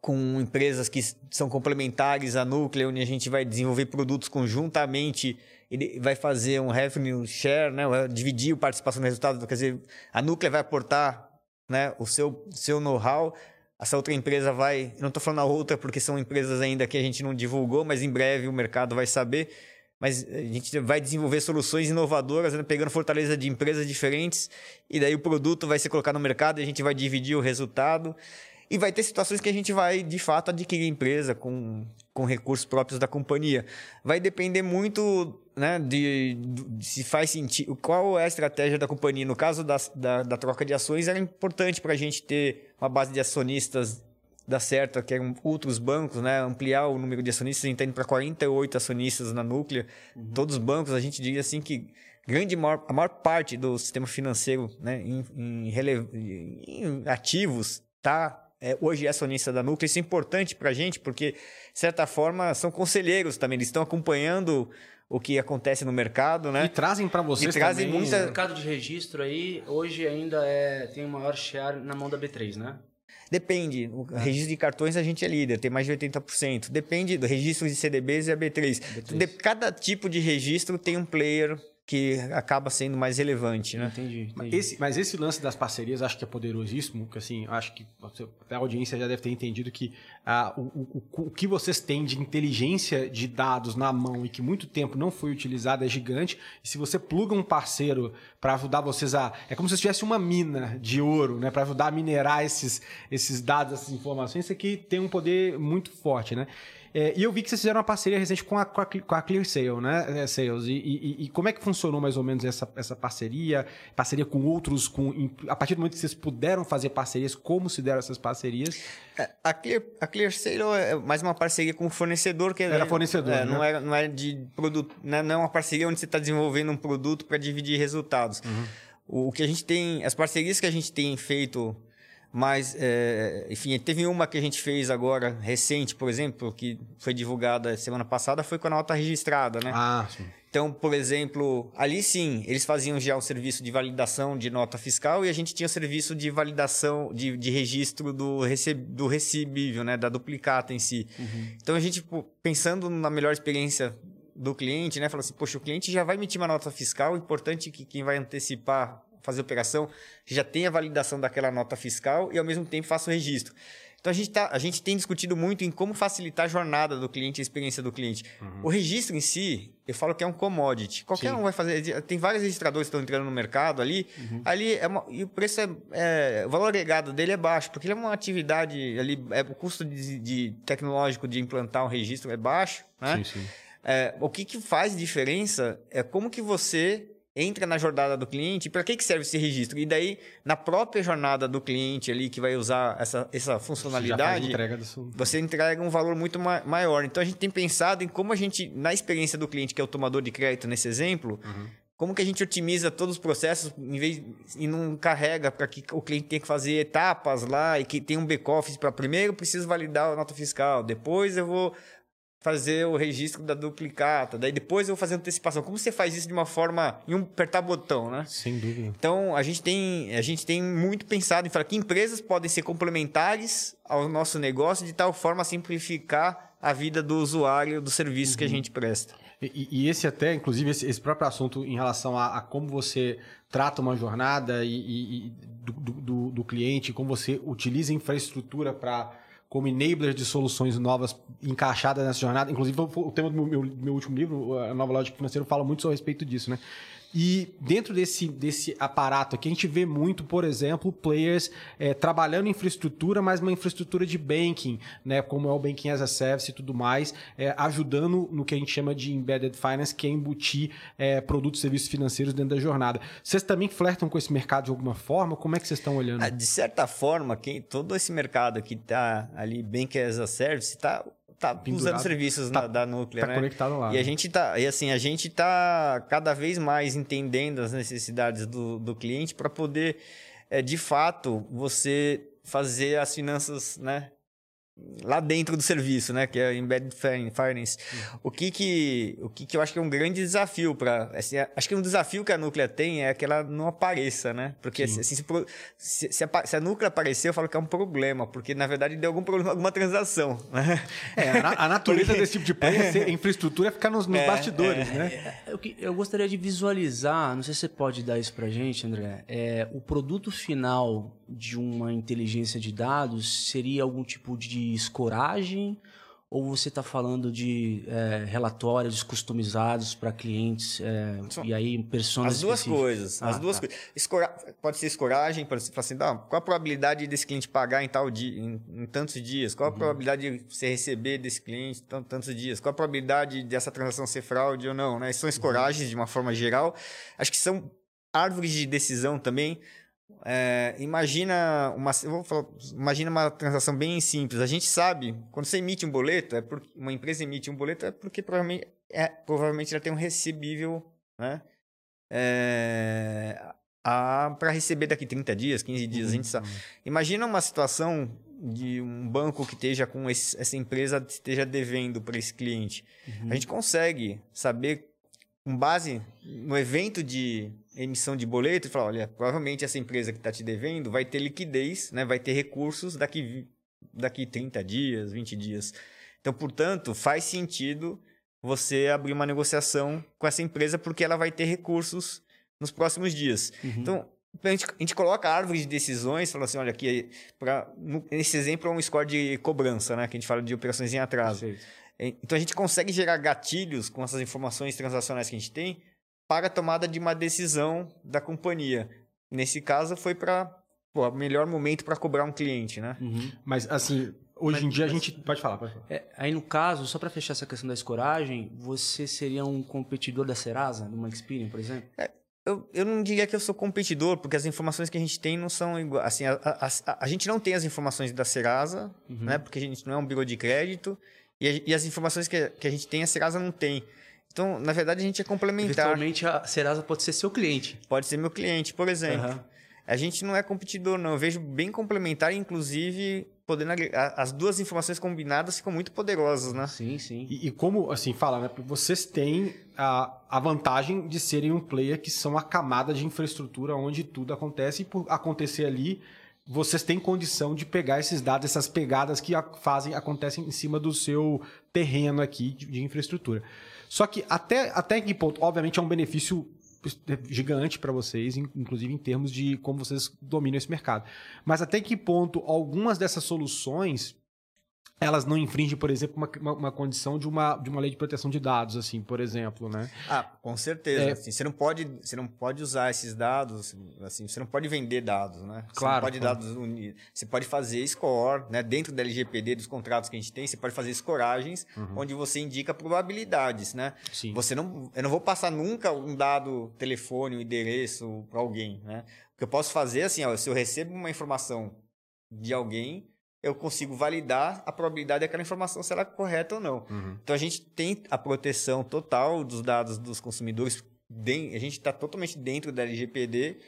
com empresas que são complementares à Núclea, onde a gente vai desenvolver produtos conjuntamente, ele vai fazer um revenue share, né? dividir a participação no resultado, quer dizer, a Núclea vai aportar né, o seu, seu know-how, essa outra empresa vai, não estou falando a outra porque são empresas ainda que a gente não divulgou, mas em breve o mercado vai saber, mas a gente vai desenvolver soluções inovadoras, né, pegando fortaleza de empresas diferentes, e daí o produto vai ser colocado no mercado e a gente vai dividir o resultado. E vai ter situações que a gente vai, de fato, adquirir empresa com, com recursos próprios da companhia. Vai depender muito né, de, de se faz sentido. Qual é a estratégia da companhia? No caso da, da, da troca de ações, era importante para a gente ter uma base de acionistas da Certa, que eram outros bancos, né? ampliar o número de acionistas, a gente está indo para 48 acionistas na Núclea. Todos os bancos, a gente diria assim que grande maior, a maior parte do sistema financeiro né, em, em, rele- em ativos está é, hoje é acionista da Núclea. Isso é importante para a gente, porque, de certa forma, são conselheiros também. Eles estão acompanhando o que acontece no mercado, né? E trazem para vocês E trazem também, muita- O mercado de registro aí, hoje ainda é, tem o maior share na mão da B3, né? Depende. O registro de cartões a gente é líder, tem mais de 80%. Depende do registro de CDBs e a B3. De- cada tipo de registro tem um player que acaba sendo mais relevante, né? Entendi. Mas esse, mas esse lance das parcerias acho que é poderosíssimo, que assim, acho que a audiência já deve ter entendido que ah, o, o- o- o que vocês têm de inteligência de dados na mão e que muito tempo não foi utilizado é gigante. E se você pluga um parceiro para ajudar vocês a. É como se tivesse uma mina de ouro, né? Para ajudar a minerar esses, esses dados, essas informações, isso aqui tem um poder muito forte, né? É, e eu vi que vocês fizeram uma parceria recente com a, com a, com a Clear Sale, né? É, Sales. E, e- e como é que funcionou mais ou menos essa, essa parceria? Parceria com outros, com, a partir do momento que vocês puderam fazer parcerias, como se deram essas parcerias? É, A Clear, a Clear Sale é mais uma parceria com o fornecedor que Era fornecedor, é, né? não é não é de produto, né? não é uma parceria onde você está desenvolvendo um produto para dividir resultados. O, o que a gente tem, as parcerias que a gente tem feito, mas é, enfim, teve uma que a gente fez agora recente, por exemplo, que foi divulgada semana passada, foi com a nota registrada, né? Ah, sim. Então, por exemplo, ali sim, eles faziam já o serviço de validação de nota fiscal e a gente tinha o serviço de validação, de, de registro do, rece, do recebível, né, da duplicata em si. Então, a gente, pô, pensando na melhor experiência do cliente, né, falou assim, poxa, o cliente já vai emitir uma nota fiscal, o importante é que quem vai antecipar, fazer operação, já tenha a validação daquela nota fiscal e, ao mesmo tempo, faça o registro. Então, a gente, tá, a gente tem discutido muito em como facilitar a jornada do cliente, a experiência do cliente. O registro em si, eu falo que é um commodity. Qualquer Sim. um vai fazer. Tem vários registradores que estão entrando no mercado ali. Ali é uma- e o preço é, é- O valor agregado dele é baixo, porque ele é uma atividade ali. É, o custo de, de tecnológico de implantar um registro é baixo. Né? Sim, sim. É, o que, que faz diferença é como que você entra na jornada do cliente, para que, que serve esse registro? E daí, na própria jornada do cliente ali que vai usar essa, essa funcionalidade, entrega você entrega um valor muito ma- maior. Então, a gente tem pensado em como a gente, na experiência do cliente, que é o tomador de crédito nesse exemplo, como que a gente otimiza todos os processos em vez, e não carrega para que o cliente tenha que fazer etapas lá e que tem um back-office para primeiro preciso validar a nota fiscal, depois eu vou fazer o registro da duplicata, daí depois eu vou fazer a antecipação. Como você faz isso de uma forma em um apertar botão, né? Sem dúvida. Então, a gente tem, a gente tem muito pensado em falar que empresas podem ser complementares ao nosso negócio de tal forma a simplificar a vida do usuário do serviço que a gente presta. E, e esse até, inclusive, esse, esse próprio assunto em relação a, a como você trata uma jornada e, e- e do, do- do- do cliente, como você utiliza infraestrutura para como enabler de soluções novas encaixadas nessa jornada. Inclusive, o, tema do meu, meu- meu último livro, a Nova Lógica Financeira, fala muito a respeito disso, né? E dentro desse, desse aparato aqui, a gente vê muito, por exemplo, players eh, trabalhando em infraestrutura, mas uma infraestrutura de banking, né, como é o Banking as a Service e tudo mais, eh, ajudando no que a gente chama de Embedded Finance, que é embutir eh, produtos e serviços financeiros dentro da jornada. Vocês também flertam com esse mercado de alguma forma? Como é que vocês estão olhando? Ah, De certa forma, quem, todo esse mercado que está ali, Bank as a Service, está tá Pendurado. usando serviços Tá- na- da Núclea, tá né? conectado lá, E a né? gente tá, e assim, a gente tá cada vez mais entendendo as necessidades do, do cliente para poder, é, de fato, você fazer as finanças, né? Lá dentro do serviço, né? Que é Embedded Fin- Finance. O, que que, o que que eu acho que é um grande desafio para... Assim, acho que um desafio que a Núclea tem é que ela não apareça, né? Porque assim, se, se, se a, se a Núclea aparecer, eu falo que é um problema. Porque, na verdade, deu algum problema, alguma transação. Né? É, a, na- a natureza Porque- desse tipo de player é infraestrutura é ficar nos, nos É, bastidores, é, né? Eu, que- eu gostaria de visualizar, não sei se você pode dar isso pra gente, André, é, o produto final de uma inteligência de dados seria algum tipo de escoragem ou você está falando de é, relatórios customizados para clientes é, e aí personas As duas específicas? coisas. As Ah, duas tá. coisas. Escora- Pode ser escoragem, pode ser falar assim, "Não, qual a probabilidade desse cliente pagar em tal dia, em, em tantos dias? Qual a Uhum. probabilidade de você receber desse cliente em tan- tantos dias? Qual a probabilidade dessa transação ser fraude ou não? Né? São Uhum. escoragens de uma forma geral. Acho que são árvores de decisão também. É, imagina uma, vou falar, imagina uma transação bem simples. A gente sabe, quando você emite um boleto, é porque uma empresa emite um boleto é porque provavelmente, é, provavelmente ela tem um recebível, né? para receber daqui 30 dias, 15 dias, a gente sabe. Imagina uma situação de um banco que esteja com esse- essa empresa esteja devendo para esse cliente. A gente consegue saber com base no evento de emissão de boleto e falar, olha, provavelmente essa empresa que está te devendo vai ter liquidez, né, vai ter recursos daqui daqui 30 dias, 20 dias. Então, portanto, faz sentido você abrir uma negociação com essa empresa porque ela vai ter recursos nos próximos dias. Então, a gente, a gente coloca a árvore de decisões, fala assim, olha, aqui, pra, no- esse exemplo é um score de cobrança, né? Que a gente fala de operações em atraso. É, Então, a gente consegue gerar gatilhos com essas informações transacionais que a gente tem para a tomada de uma decisão da companhia. Nesse caso, foi para o melhor momento para cobrar um cliente, né? Mas, assim, hoje em dia a gente... Pode falar, pode falar. É, aí no caso, só para fechar essa questão da escoragem, você seria um competidor da Serasa, numa Experian, por exemplo? Eu, eu não diria que eu sou competidor, porque as informações que a gente tem não são iguais. Assim, a, a, a- a gente não tem as informações da Serasa, né? Porque a gente não é um birô de crédito. E, e as informações que, a- que a gente tem, a Serasa não tem. Então, na verdade, a gente é complementar. Eventualmente a Serasa pode ser seu cliente. Pode ser meu cliente, por exemplo. Aham. A gente não é competidor, não. Eu vejo bem complementar, inclusive, podendo agregar. As duas informações combinadas ficam muito poderosas, né? Sim, sim. E, e como, assim, fala, né? Vocês têm a, a vantagem de serem um player que são a camada de infraestrutura onde tudo acontece e por acontecer ali, vocês têm condição de pegar esses dados, essas pegadas que fazem, acontecem em cima do seu terreno aqui de, infraestrutura. Só que até, até que ponto, obviamente, é um benefício gigante para vocês, in- inclusive em termos de como vocês dominam esse mercado. Mas até que ponto algumas dessas soluções elas não infringem, por exemplo, uma, uma, uma condição de uma, de uma lei de proteção de dados, assim, por exemplo, né? Ah, com certeza. É. assim, você, não pode, você não pode usar esses dados, assim, você não pode vender dados, né? Você Claro, não pode claro. dados Você pode fazer score, né? Dentro da LGPD, dos contratos que a gente tem, você pode fazer escoragens, onde você indica probabilidades, né? Uhum. Sim. Você não, eu não vou passar nunca um dado, telefone, um endereço para alguém, né? O que eu posso fazer, assim, ó, se eu recebo uma informação de alguém, eu consigo validar a probabilidade daquela informação se ela é correta ou não. Uhum. Então a gente tem a proteção total dos dados dos consumidores. A gente está totalmente dentro da LGPD.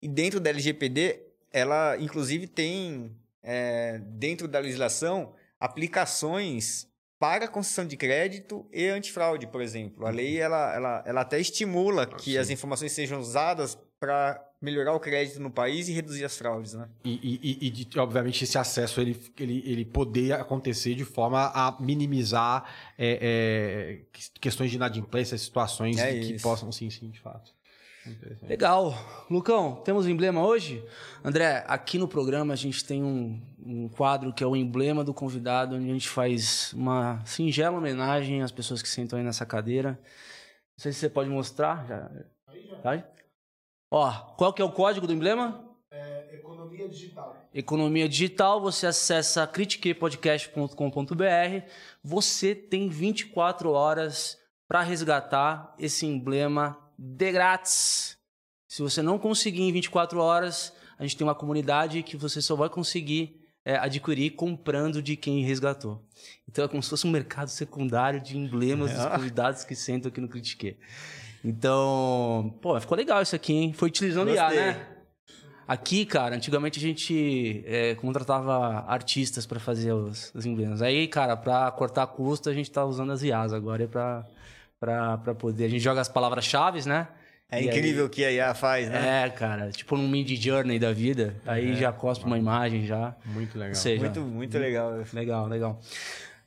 E dentro da LGPD, ela inclusive tem é, dentro da legislação aplicações para concessão de crédito e antifraude, por exemplo. A lei ela, ela, ela até estimula que as informações sejam usadas para melhorar o crédito no país e reduzir as fraudes, né? E, e- e- de- obviamente, esse acesso ele, ele, ele poder acontecer de forma a minimizar é, é, que- questões de inadimplência, situações É que possam, sim, sim, de fato. Legal. Lucão, temos um emblema hoje? André, aqui no programa a gente tem um, um quadro que é o emblema do convidado, onde a gente faz uma singela homenagem às pessoas que sentam aí nessa cadeira. Não sei se você pode mostrar. Já. Vai? Ó, qual que é o código do emblema? Economia digital. Economia digital, você acessa critiquepodcast.com.br. Você tem 24 horas para resgatar esse emblema de grátis. Se você não conseguir em 24 horas, a gente tem uma comunidade que você só vai conseguir é, adquirir comprando de quem resgatou. Então é como se fosse um mercado secundário de emblemas dos convidados que sentam aqui no Critique. Então, pô, ficou legal isso aqui, hein? Foi utilizando IA, né? Aqui, cara, antigamente a gente é, contratava artistas para fazer os, os emblemas. Aí, cara, para cortar custo, a gente tá usando as IAs agora é pra poder. A gente joga as palavras-chave, né? É E incrível o que a IA faz, né? É, cara, tipo num mid journey da vida. Aí já cospe uma imagem já. Muito legal. Seja, Muito, muito legal. Legal, legal.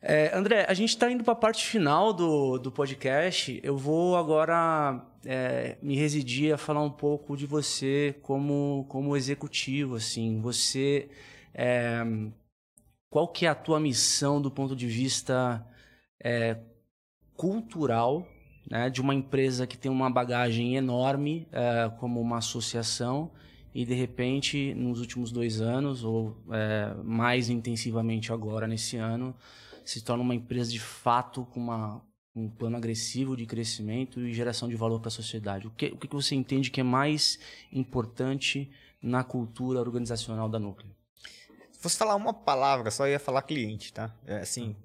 É, André, a gente está indo para a parte final do, do podcast. Eu vou agora é, me residir a falar um pouco de você como, como executivo. Assim, você, é, qual que é a tua missão do ponto de vista é, cultural, né, de uma empresa que tem uma bagagem enorme é, como uma associação e de repente nos últimos dois anos ou é, mais intensivamente agora nesse ano se torna uma empresa de fato com uma, um plano agressivo de crescimento e geração de valor para a sociedade. O que, o que você entende que é mais importante na cultura organizacional da Núcleo? Se fosse falar uma palavra, só ia falar cliente, tá? É, assim,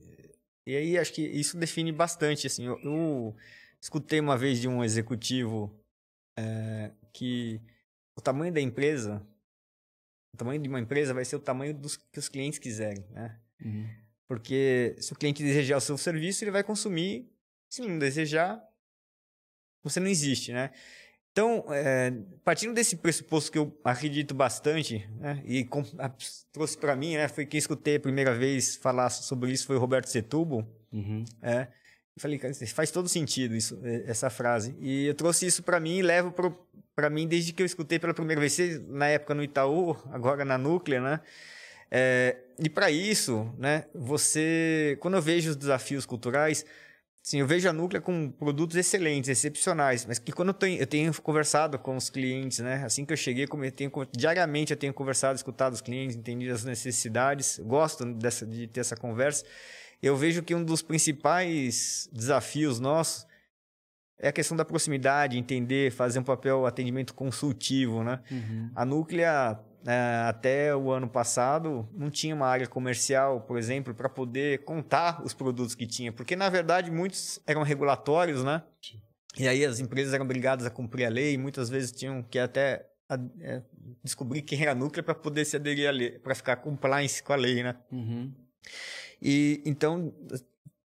e aí acho que isso define bastante, assim, eu, eu escutei uma vez de um executivo é, que o tamanho da empresa, o tamanho de uma empresa vai ser o tamanho dos que os clientes quiserem, né? Porque se o cliente desejar o seu serviço, ele vai consumir. Se não desejar, você não existe, né? Então, é, partindo desse pressuposto que eu acredito bastante, né, e com- a- trouxe para mim, né, foi quem escutei a primeira vez falar sobre isso foi o Roberto Setúbal, Uhum. é, eu falei, faz todo sentido isso, é, essa frase. E eu trouxe isso para mim e levo para mim desde que eu escutei pela primeira vez, na época no Itaú, agora na Núclea, né? É, e para isso, né, você, quando eu vejo os desafios culturais, sim, eu vejo a Núclea com produtos excelentes, excepcionais, mas que quando eu tenho, eu tenho conversado com os clientes, né, assim que eu cheguei, eu tenho, diariamente eu tenho conversado, escutado os clientes, entendido as necessidades, gosto dessa, de ter essa conversa, eu vejo que um dos principais desafios nossos é a questão da proximidade, entender, fazer um papel atendimento consultivo, né? A Núclea, até o ano passado, não tinha uma área comercial, por exemplo, para poder contar os produtos que tinha. Porque, na verdade, muitos eram regulatórios, né? E aí as empresas eram obrigadas a cumprir a lei, muitas vezes tinham que até eh, descobrir quem era a Núclea para poder se aderir à lei, para ficar compliance com a lei, né? Uhum. E então,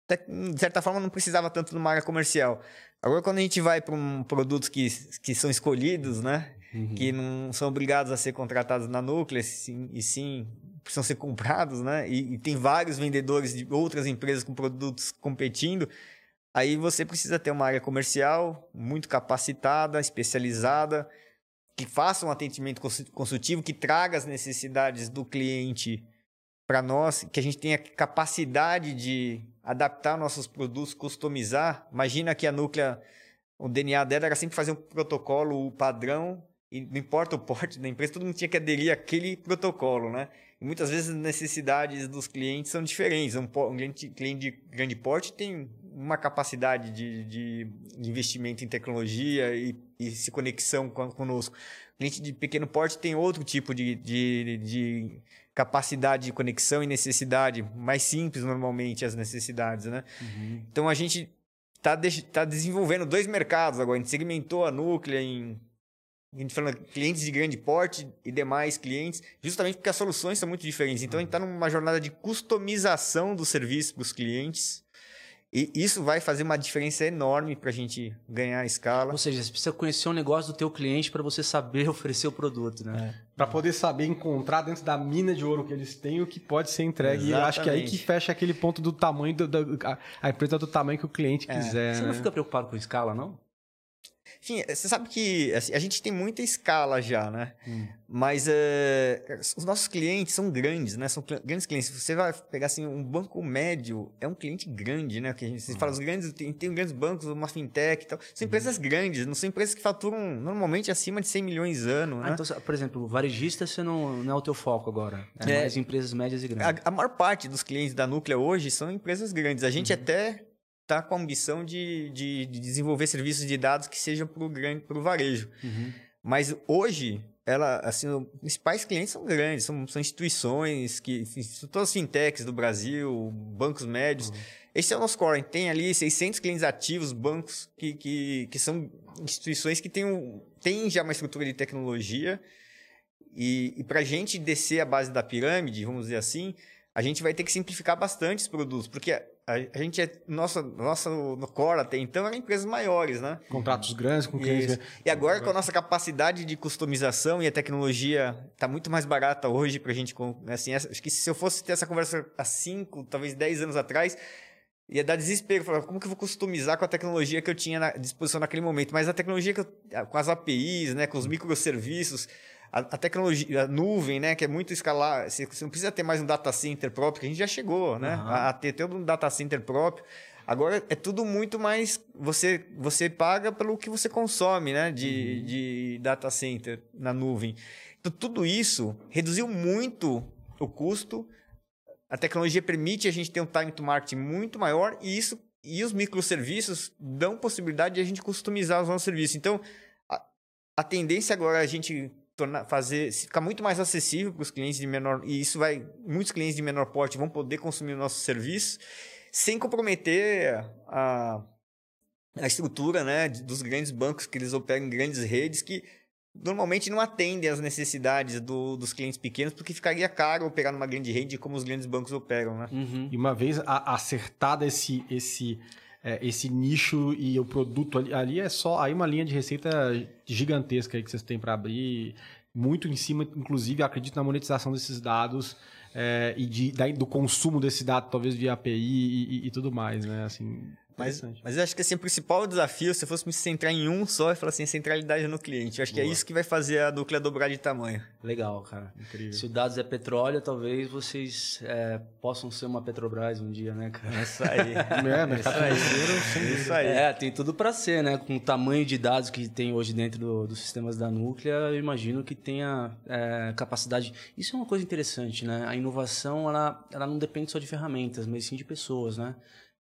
de certa forma, não precisava tanto de uma área comercial. Agora, quando a gente vai para um, produtos que, que são escolhidos, né? Que não são obrigados a ser contratados na Núclea, sim, e sim precisam ser comprados, né? E, e tem vários vendedores de outras empresas com produtos competindo. Aí você precisa ter uma área comercial muito capacitada, especializada, que faça um atendimento consu- consultivo, que traga as necessidades do cliente para nós, que a gente tenha capacidade de adaptar nossos produtos, customizar. Imagina que a Núclea, o DNA dela era sempre fazer um protocolo padrão, e não importa o porte da empresa, todo mundo tinha que aderir àquele protocolo, né? E muitas vezes as necessidades dos clientes são diferentes. Um, cliente, cliente de grande porte tem uma capacidade de, de, de investimento em tecnologia e, e se conexão com, conosco. Cliente de pequeno porte tem outro tipo de, de, de capacidade de conexão e necessidade, mais simples normalmente as necessidades, né? Então a gente está tá desenvolvendo dois mercados agora. A gente segmentou a Núclea em a gente fala clientes de grande porte e demais clientes, justamente porque as soluções são muito diferentes. Então a gente está numa jornada de customização do serviço para os clientes E isso vai fazer uma diferença enorme para a gente ganhar escala. Ou seja, você precisa conhecer o negócio do teu cliente para você saber oferecer o produto, né? É. Para poder saber encontrar dentro da mina de ouro que eles têm o que pode ser entregue. Exatamente. E eu acho que é aí que fecha aquele ponto do tamanho, do, do, a empresa do tamanho que o cliente é. quiser. Você né? não fica preocupado com escala, não? Enfim, você sabe que assim, a gente tem muita escala já, né? Hum. Mas uh, os nossos clientes são grandes, né? São grandes clientes. Você vai pegar assim, um banco médio é um cliente grande, né? Que a gente hum. fala os grandes, tem, tem grandes bancos, uma fintech e tal. São empresas hum. grandes, não são empresas que faturam normalmente acima de 100 milhões ano, né? Ah, então, por exemplo, varejista você não, não é o teu foco agora. É, é mais empresas médias e grandes. A, a, maior parte dos clientes da Núclea hoje são empresas grandes. A gente uhum. até está com a ambição de, de, de, desenvolver serviços de dados que sejam para o grande, para o varejo. Uhum. Mas hoje, ela, assim, os principais clientes são grandes, são, são instituições que, são todas as fintechs do Brasil, bancos médios. Uhum. Esse é o nosso core. Tem ali 600 clientes ativos, bancos que, que, que são instituições que têm, um, têm já uma estrutura de tecnologia. E, e para a gente descer a base da pirâmide, vamos dizer assim, a gente vai ter que simplificar bastante os produtos, porque a, gente é. Nossa, nossa, no Core até então eram empresas maiores, né? Contratos grandes com clientes. E agora, com a nossa capacidade de customização e a tecnologia está muito mais barata hoje para a gente. Assim, acho que se eu fosse ter essa conversa há 5, talvez 10 anos atrás, ia dar desespero. Falar, como que eu vou customizar com a tecnologia que eu tinha à disposição naquele momento? Mas a tecnologia que eu, com as APIs, né, com os microserviços a, a, tecnologia, a nuvem, né, que é muito escalar, você, você, não precisa ter mais um data center próprio, que a gente já chegou, né, uhum. a, a, ter todo um data center próprio. Agora é tudo muito mais, você, você paga pelo que você consome, né, de, uhum. de data center na nuvem. Então tudo isso reduziu muito o custo. A tecnologia permite a gente ter um time to market muito maior e isso e os microserviços dão possibilidade de a gente customizar os nossos serviços. Então, a, a tendência agora é a gente tornar, fazer, ficar muito mais acessível para os clientes de menor, e isso vai, muitos clientes de menor porte vão poder consumir o nosso serviço sem comprometer a, a estrutura, né, dos grandes bancos que eles operam em grandes redes que normalmente não atendem às necessidades do, dos clientes pequenos, porque ficaria caro operar numa grande rede como os grandes bancos operam, né? Uhum. E uma vez acertado esse, esse, é, esse nicho e o produto ali, ali, é só aí uma linha de receita gigantesca que vocês têm para abrir, muito em cima, inclusive, acredito na monetização desses dados é, e de, da, do consumo desse dado, talvez via API e, e, e tudo mais, né? Assim, mas, mas eu acho que assim, o principal desafio, se eu fosse me centrar em um só, é falar assim, centralidade no cliente. Eu acho Boa. que é isso que vai fazer a núclea dobrar de tamanho. Legal, cara. Incrível. Se o dados é petróleo, talvez vocês é, possam ser uma Petrobras um dia, né, cara? É isso aí. é, mercado financeiro, é isso aí. É, tem tudo para ser, né? Com o tamanho de dados que tem hoje dentro do, dos sistemas da núclea, eu imagino que tenha é, capacidade. Isso é uma coisa interessante, né? A inovação, ela, ela não depende só de ferramentas, mas sim de pessoas, né?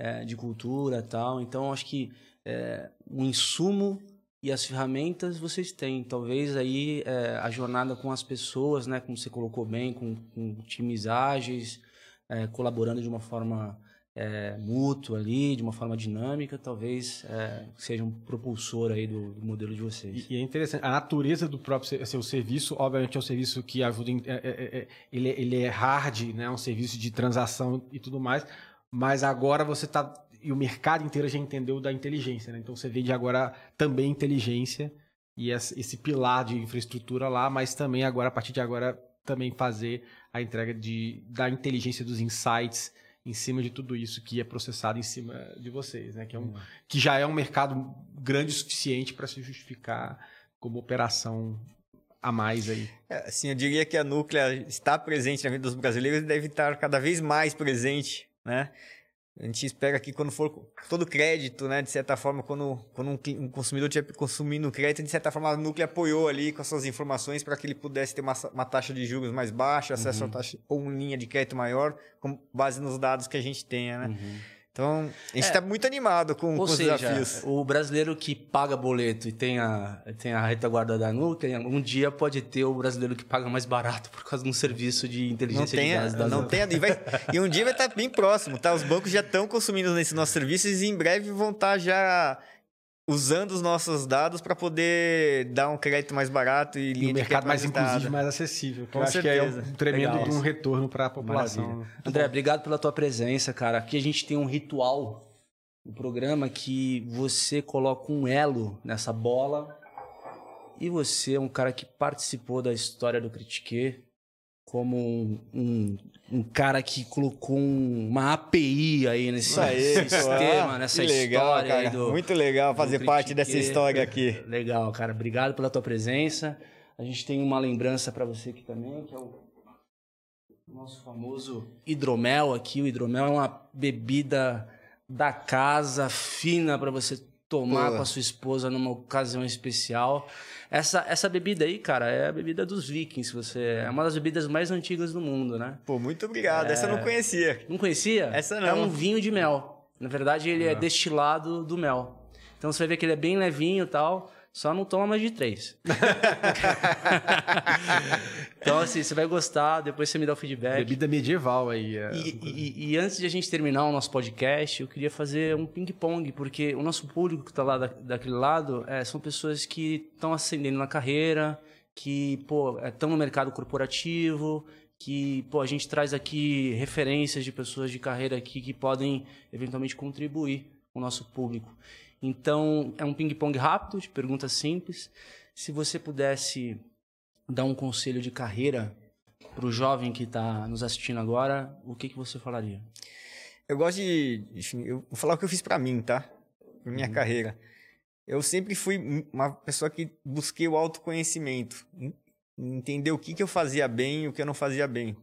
É, de cultura tal. Então, acho que é, o insumo e as ferramentas vocês têm. Talvez aí é, a jornada com as pessoas, né, como você colocou bem, com, com times ágeis, é, colaborando de uma forma é, mútua ali, de uma forma dinâmica, talvez é, seja um propulsor aí do, do modelo de vocês. E, e, é interessante, a natureza do próprio seu serviço, obviamente é um serviço que ajuda, em, é, é, ele, ele é hard, né, um serviço de transação e tudo mais, mas agora você está e o mercado inteiro já entendeu da inteligência, né? Então você vende agora também inteligência e esse pilar de infraestrutura lá, mas também agora a partir de agora também fazer a entrega de, da inteligência dos insights em cima de tudo isso que é processado em cima de vocês, né? Que, é um, que já é um mercado grande o suficiente para se justificar como operação a mais aí. É, assim, eu diria que a Núclea está presente na vida dos brasileiros e deve estar cada vez mais presente né? A gente espera que quando for todo crédito, né, de certa forma, quando, quando um, um consumidor estiver consumindo crédito, de certa forma a Núcleo apoiou ali com as suas informações para que ele pudesse ter uma, uma taxa de juros mais baixa, acesso uhum. a taxa ou uma linha de crédito maior, com base nos dados que a gente tenha, né? Uhum. Então, a gente está é, tá muito animado com, com seja, os desafios. O brasileiro que paga boleto e tem a, tem a retaguarda da Nuca, um dia pode ter o brasileiro que paga mais barato por causa de um serviço de inteligência não de dados. Da não tem, e, vai, e um dia vai estar tá bem próximo, tá? Os bancos já estão consumindo nesses nossos serviços e em breve vão estar tá já usando os nossos dados para poder dar um crédito mais barato e, e um mercado mais, inclusivo, mais acessível. Que Com eu acho certeza. que é um tremendo um retorno para a população. Maravilha. André, obrigado pela tua presença, cara. Aqui a gente tem um ritual um programa que você coloca um elo nessa bola e você é um cara que participou da história do Critique como um, um, um cara que colocou um- uma API aí nesse aí, sistema, nessa legal, história aí cara. do, Muito legal fazer parte dessa história aqui. Legal, cara. Obrigado pela tua presença. A gente tem uma lembrança para você aqui também, que é o nosso famoso hidromel aqui. O hidromel é uma bebida da casa, fina para você tomar Pô. com a sua esposa numa ocasião especial. Essa, essa bebida aí, cara, é a bebida dos vikings. Você é uma das bebidas mais antigas do mundo, né? Pô, muito obrigado. Essa eu não conhecia. Não conhecia? Essa não. É um vinho de mel. Na verdade, ele é destilado do mel. Então você vai ver que ele é bem levinho e tal. Só não toma mais de três. então, assim, você vai gostar, depois você me dá o feedback. Bebida medieval aí. é. E, e- e antes de a gente terminar o nosso podcast, eu queria fazer um ping-pong, porque o nosso público que está lá da- daquele lado é, são pessoas que estão ascendendo na carreira, que estão no mercado corporativo, que pô, a gente traz aqui referências de pessoas de carreira aqui que podem eventualmente contribuir com o nosso público. Então, é um ping-pong rápido, de perguntas simples. Se você pudesse dar um conselho de carreira para o jovem que está nos assistindo agora, o que, que você falaria? Eu gosto de. Enfim, eu vou falar o que eu fiz pra mim, tá? Pra minha carreira. Eu sempre fui uma pessoa que busquei o autoconhecimento. en- Entender o que, que eu fazia bem e o que eu não fazia bem.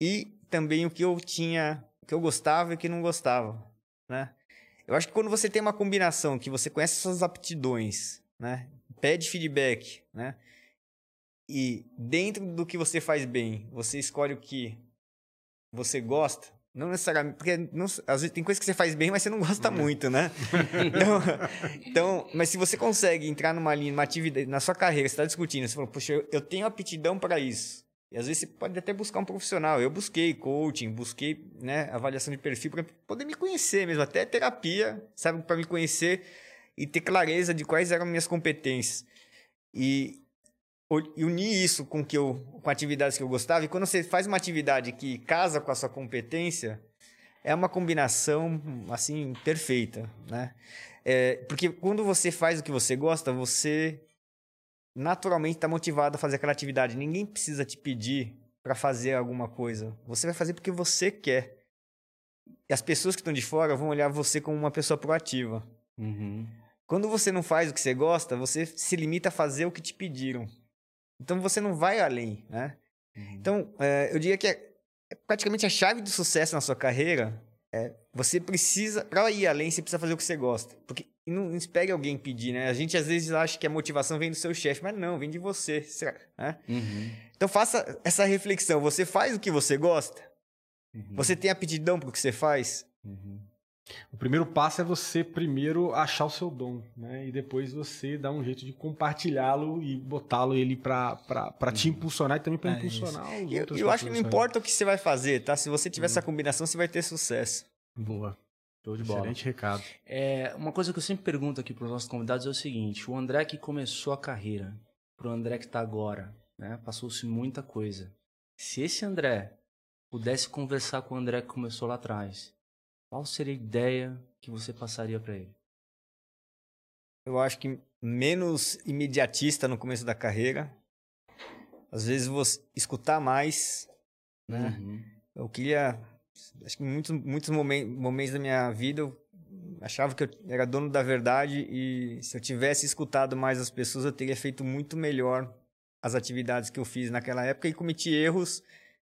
E também o que eu tinha. O que eu gostava e o que não gostava. Né? Eu acho que quando você tem uma combinação que você conhece suas aptidões, né? Pede feedback, né? E dentro do que você faz bem, você escolhe o que você gosta, não necessariamente, porque não- às vezes tem coisa que você faz bem, mas você não gosta muito, né? então, então, mas se você consegue entrar numa linha, numa atividade, na sua carreira, você está discutindo, você falou, poxa, eu, eu tenho aptidão para isso. E às vezes você pode até buscar um profissional. Eu busquei coaching, busquei né, avaliação de perfil para poder me conhecer mesmo, até terapia, sabe, para me conhecer e ter clareza de quais eram minhas competências. E e unir isso com que eu com atividades que eu gostava e quando você faz uma atividade que casa com a sua competência é uma combinação assim perfeita né É, porque quando você faz o que você gosta você naturalmente está motivado a fazer aquela atividade ninguém precisa te pedir para fazer alguma coisa você vai fazer porque você quer e as pessoas que estão de fora vão olhar você como uma pessoa proativa quando você não faz o que você gosta, você se limita a fazer o que te pediram. Então você não vai além, né? Então, é, eu diria que é, é praticamente a chave do sucesso na sua carreira é você precisa, para ir além, você precisa fazer o que você gosta. Porque e não espere alguém pedir, né? A gente às vezes acha que a motivação vem do seu chefe, mas não, vem de você, né? Então faça essa reflexão. Você faz o que você gosta? Você tem aptidão para o que você faz? O primeiro passo é você primeiro achar o seu dom, né? E depois você dar um jeito de compartilhá-lo e botá-lo ele pra te impulsionar e também pra É impulsionar isso. os Eu, outros. eu acho que não importa o que você vai fazer, tá? Se você tiver essa combinação, você vai ter sucesso. Boa. Show de bola. Excelente recado. É, uma coisa que eu sempre pergunto aqui para os nossos convidados é o seguinte: o André que começou a carreira, para o André que está agora, né? Passou-se muita coisa. Se esse André pudesse conversar com o André que começou lá atrás, qual seria a ideia que você passaria para ele? Eu acho que menos imediatista no começo da carreira. Às vezes você escutar mais, né? Uhum. Eu queria, acho que em muitos muitos momen- momentos da minha vida eu achava que eu era dono da verdade e se eu tivesse escutado mais as pessoas eu teria feito muito melhor as atividades que eu fiz naquela época e cometi erros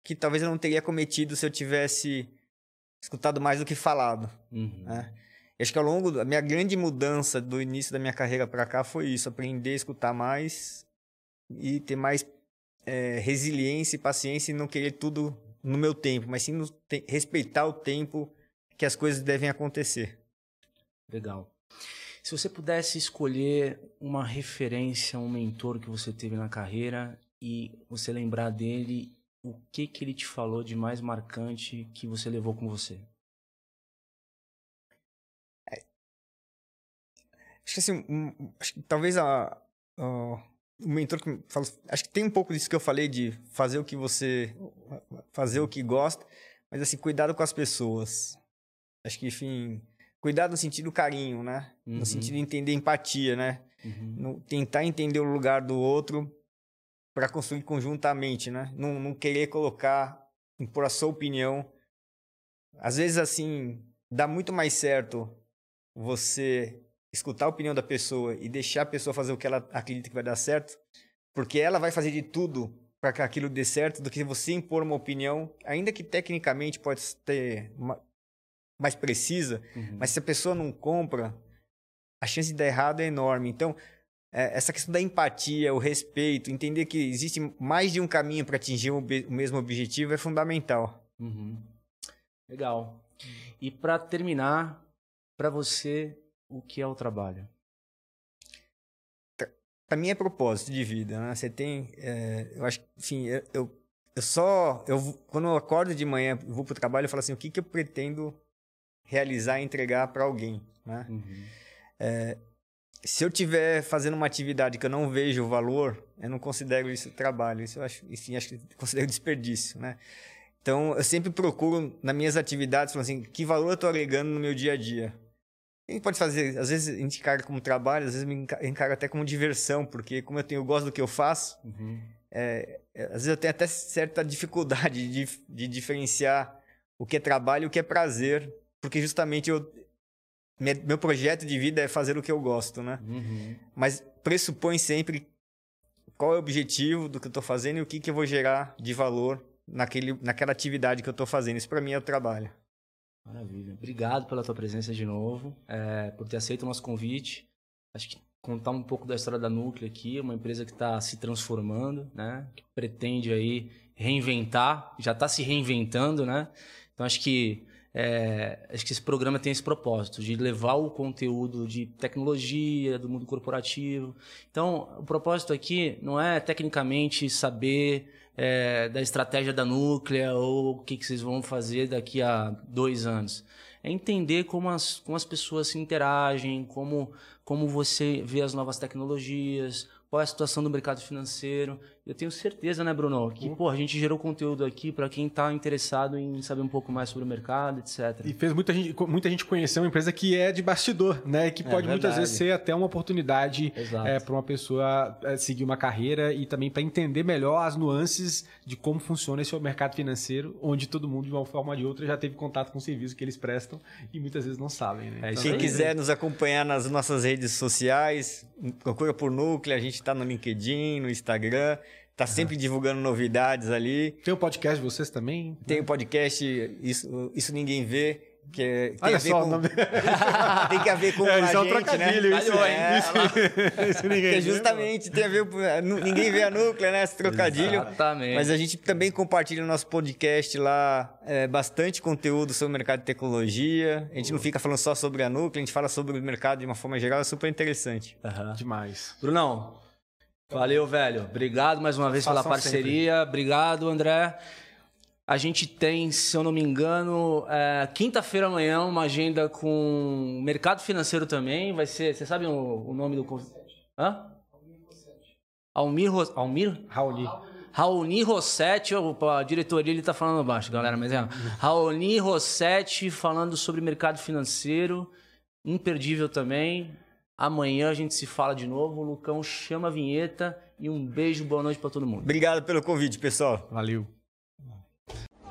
que talvez eu não teria cometido se eu tivesse escutado mais do que falado. Uhum. né? Acho que ao longo da minha grande mudança do início da minha carreira para cá foi isso, aprender a escutar mais e ter mais eh, resiliência e paciência e não querer tudo no meu tempo, mas sim te- respeitar o tempo que as coisas devem acontecer. Legal. Se você pudesse escolher uma referência, um mentor que você teve na carreira e você lembrar dele, o que que ele te falou de mais marcante que você levou com você? Acho que assim, um- acho que talvez a, a- o mentor que fala, acho que tem um pouco disso que eu falei de fazer o que você fazer o que gosta, mas assim, cuidado com as pessoas. Acho que enfim, cuidado no sentido carinho, né? Uhum. No sentido de entender empatia, né? Uhum. No- tentar entender o lugar do outro para construir conjuntamente, né? Não, não querer colocar, impor a sua opinião. Às vezes, assim, dá muito mais certo você escutar a opinião da pessoa e deixar a pessoa fazer o que ela acredita que vai dar certo, porque ela vai fazer de tudo para que aquilo dê certo, do que você impor uma opinião, ainda que tecnicamente pode ter uma- mais precisa, Uhum. mas se a pessoa não compra, a chance de dar errado é enorme. Então, é, essa questão da empatia, o respeito, entender que existe mais de um caminho para atingir o, o mesmo objetivo é fundamental. Uhum. Legal. E para terminar, para você, o que é o trabalho? Para mim é propósito de vida, né? Você tem, é, eu acho, enfim, eu, eu, eu só, eu, quando eu acordo de manhã, vou pro trabalho, eu falo assim, o que que eu pretendo realizar e entregar para alguém, né? É, se eu tiver fazendo uma atividade que eu não vejo o valor, eu não considero isso trabalho. Isso eu acho, enfim, acho que considero desperdício, né? Então, eu sempre procuro nas minhas atividades, assim, que valor eu estou agregando no meu dia a dia. A gente pode fazer, às vezes a gente encara como trabalho, às vezes me enca- encara até como diversão, porque como eu, tenho, eu gosto do que eu faço, é, é, às vezes eu tenho até certa dificuldade de, de diferenciar o que é trabalho e o que é prazer, porque justamente eu, me- meu projeto de vida é fazer o que eu gosto, né? Uhum. Mas pressupõe sempre qual é o objetivo do que eu estou fazendo e o que, que eu vou gerar de valor naquele, naquela atividade que eu estou fazendo. Isso para mim é o trabalho. Maravilha. Obrigado pela tua presença de novo, é, por ter aceito o nosso convite. Acho que contar um pouco da história da Núcleo aqui, uma empresa que está se transformando, né? Que pretende aí reinventar, já está se reinventando, né? Então acho que é, acho que esse programa tem esse propósito de levar o conteúdo de tecnologia do mundo corporativo. Então o propósito aqui não é tecnicamente saber é, da estratégia da Núclea ou o que, que vocês vão fazer daqui a dois anos. É entender como as, como as pessoas se interagem, como, como você vê as novas tecnologias, qual é a situação do mercado financeiro. Eu tenho certeza, né, Bruno, que pô, a gente gerou conteúdo aqui para quem está interessado em saber um pouco mais sobre o mercado, etc. E fez muita gente, muita gente conhecer uma empresa que é de bastidor, né? E que É pode muitas verdade. vezes ser até uma oportunidade Exato. para uma pessoa é, seguir uma carreira e também para entender melhor as nuances de como funciona esse mercado financeiro, onde todo mundo, de uma forma ou de outra, já teve contato com o serviço que eles prestam e muitas vezes não sabem, né? Então, Quem quiser nos acompanhar nas nossas redes sociais, procura por Núcleo, a gente está no LinkedIn, no Instagram, tá sempre divulgando novidades ali. Tem o podcast de vocês também? Tem o podcast Isso, Isso Ninguém Vê, que é- tem Olha a ver só o com... tem que a ver com É, a isso é um gente, trocadilho, né? isso, é, isso- isso ninguém Que vê, justamente tem a ver com... Ninguém vê a Núclea, né? Esse trocadilho. Exatamente. Mas a gente também compartilha no nosso podcast lá é, bastante conteúdo sobre o mercado de tecnologia. A gente não fica falando só sobre a Núclea, a gente fala sobre o mercado de uma forma geral, é super interessante. Demais. Brunão, valeu, velho. Obrigado mais uma vez pela Satisfação parceria. Obrigado, André. A gente tem, se eu não me engano, é, quinta-feira amanhã uma agenda com mercado financeiro também. Vai ser, você sabe o, o nome do... Hã? Almir, Ros- Almir? Raoni. Raoni Rossetti, a diretoria ele tá falando baixo, galera, mas é. Raoni Rossetti falando sobre mercado financeiro, imperdível também. Amanhã a gente se fala de novo. O Lucão chama a vinheta e um beijo, boa noite pra todo mundo. Obrigado pelo convite, pessoal. Valeu.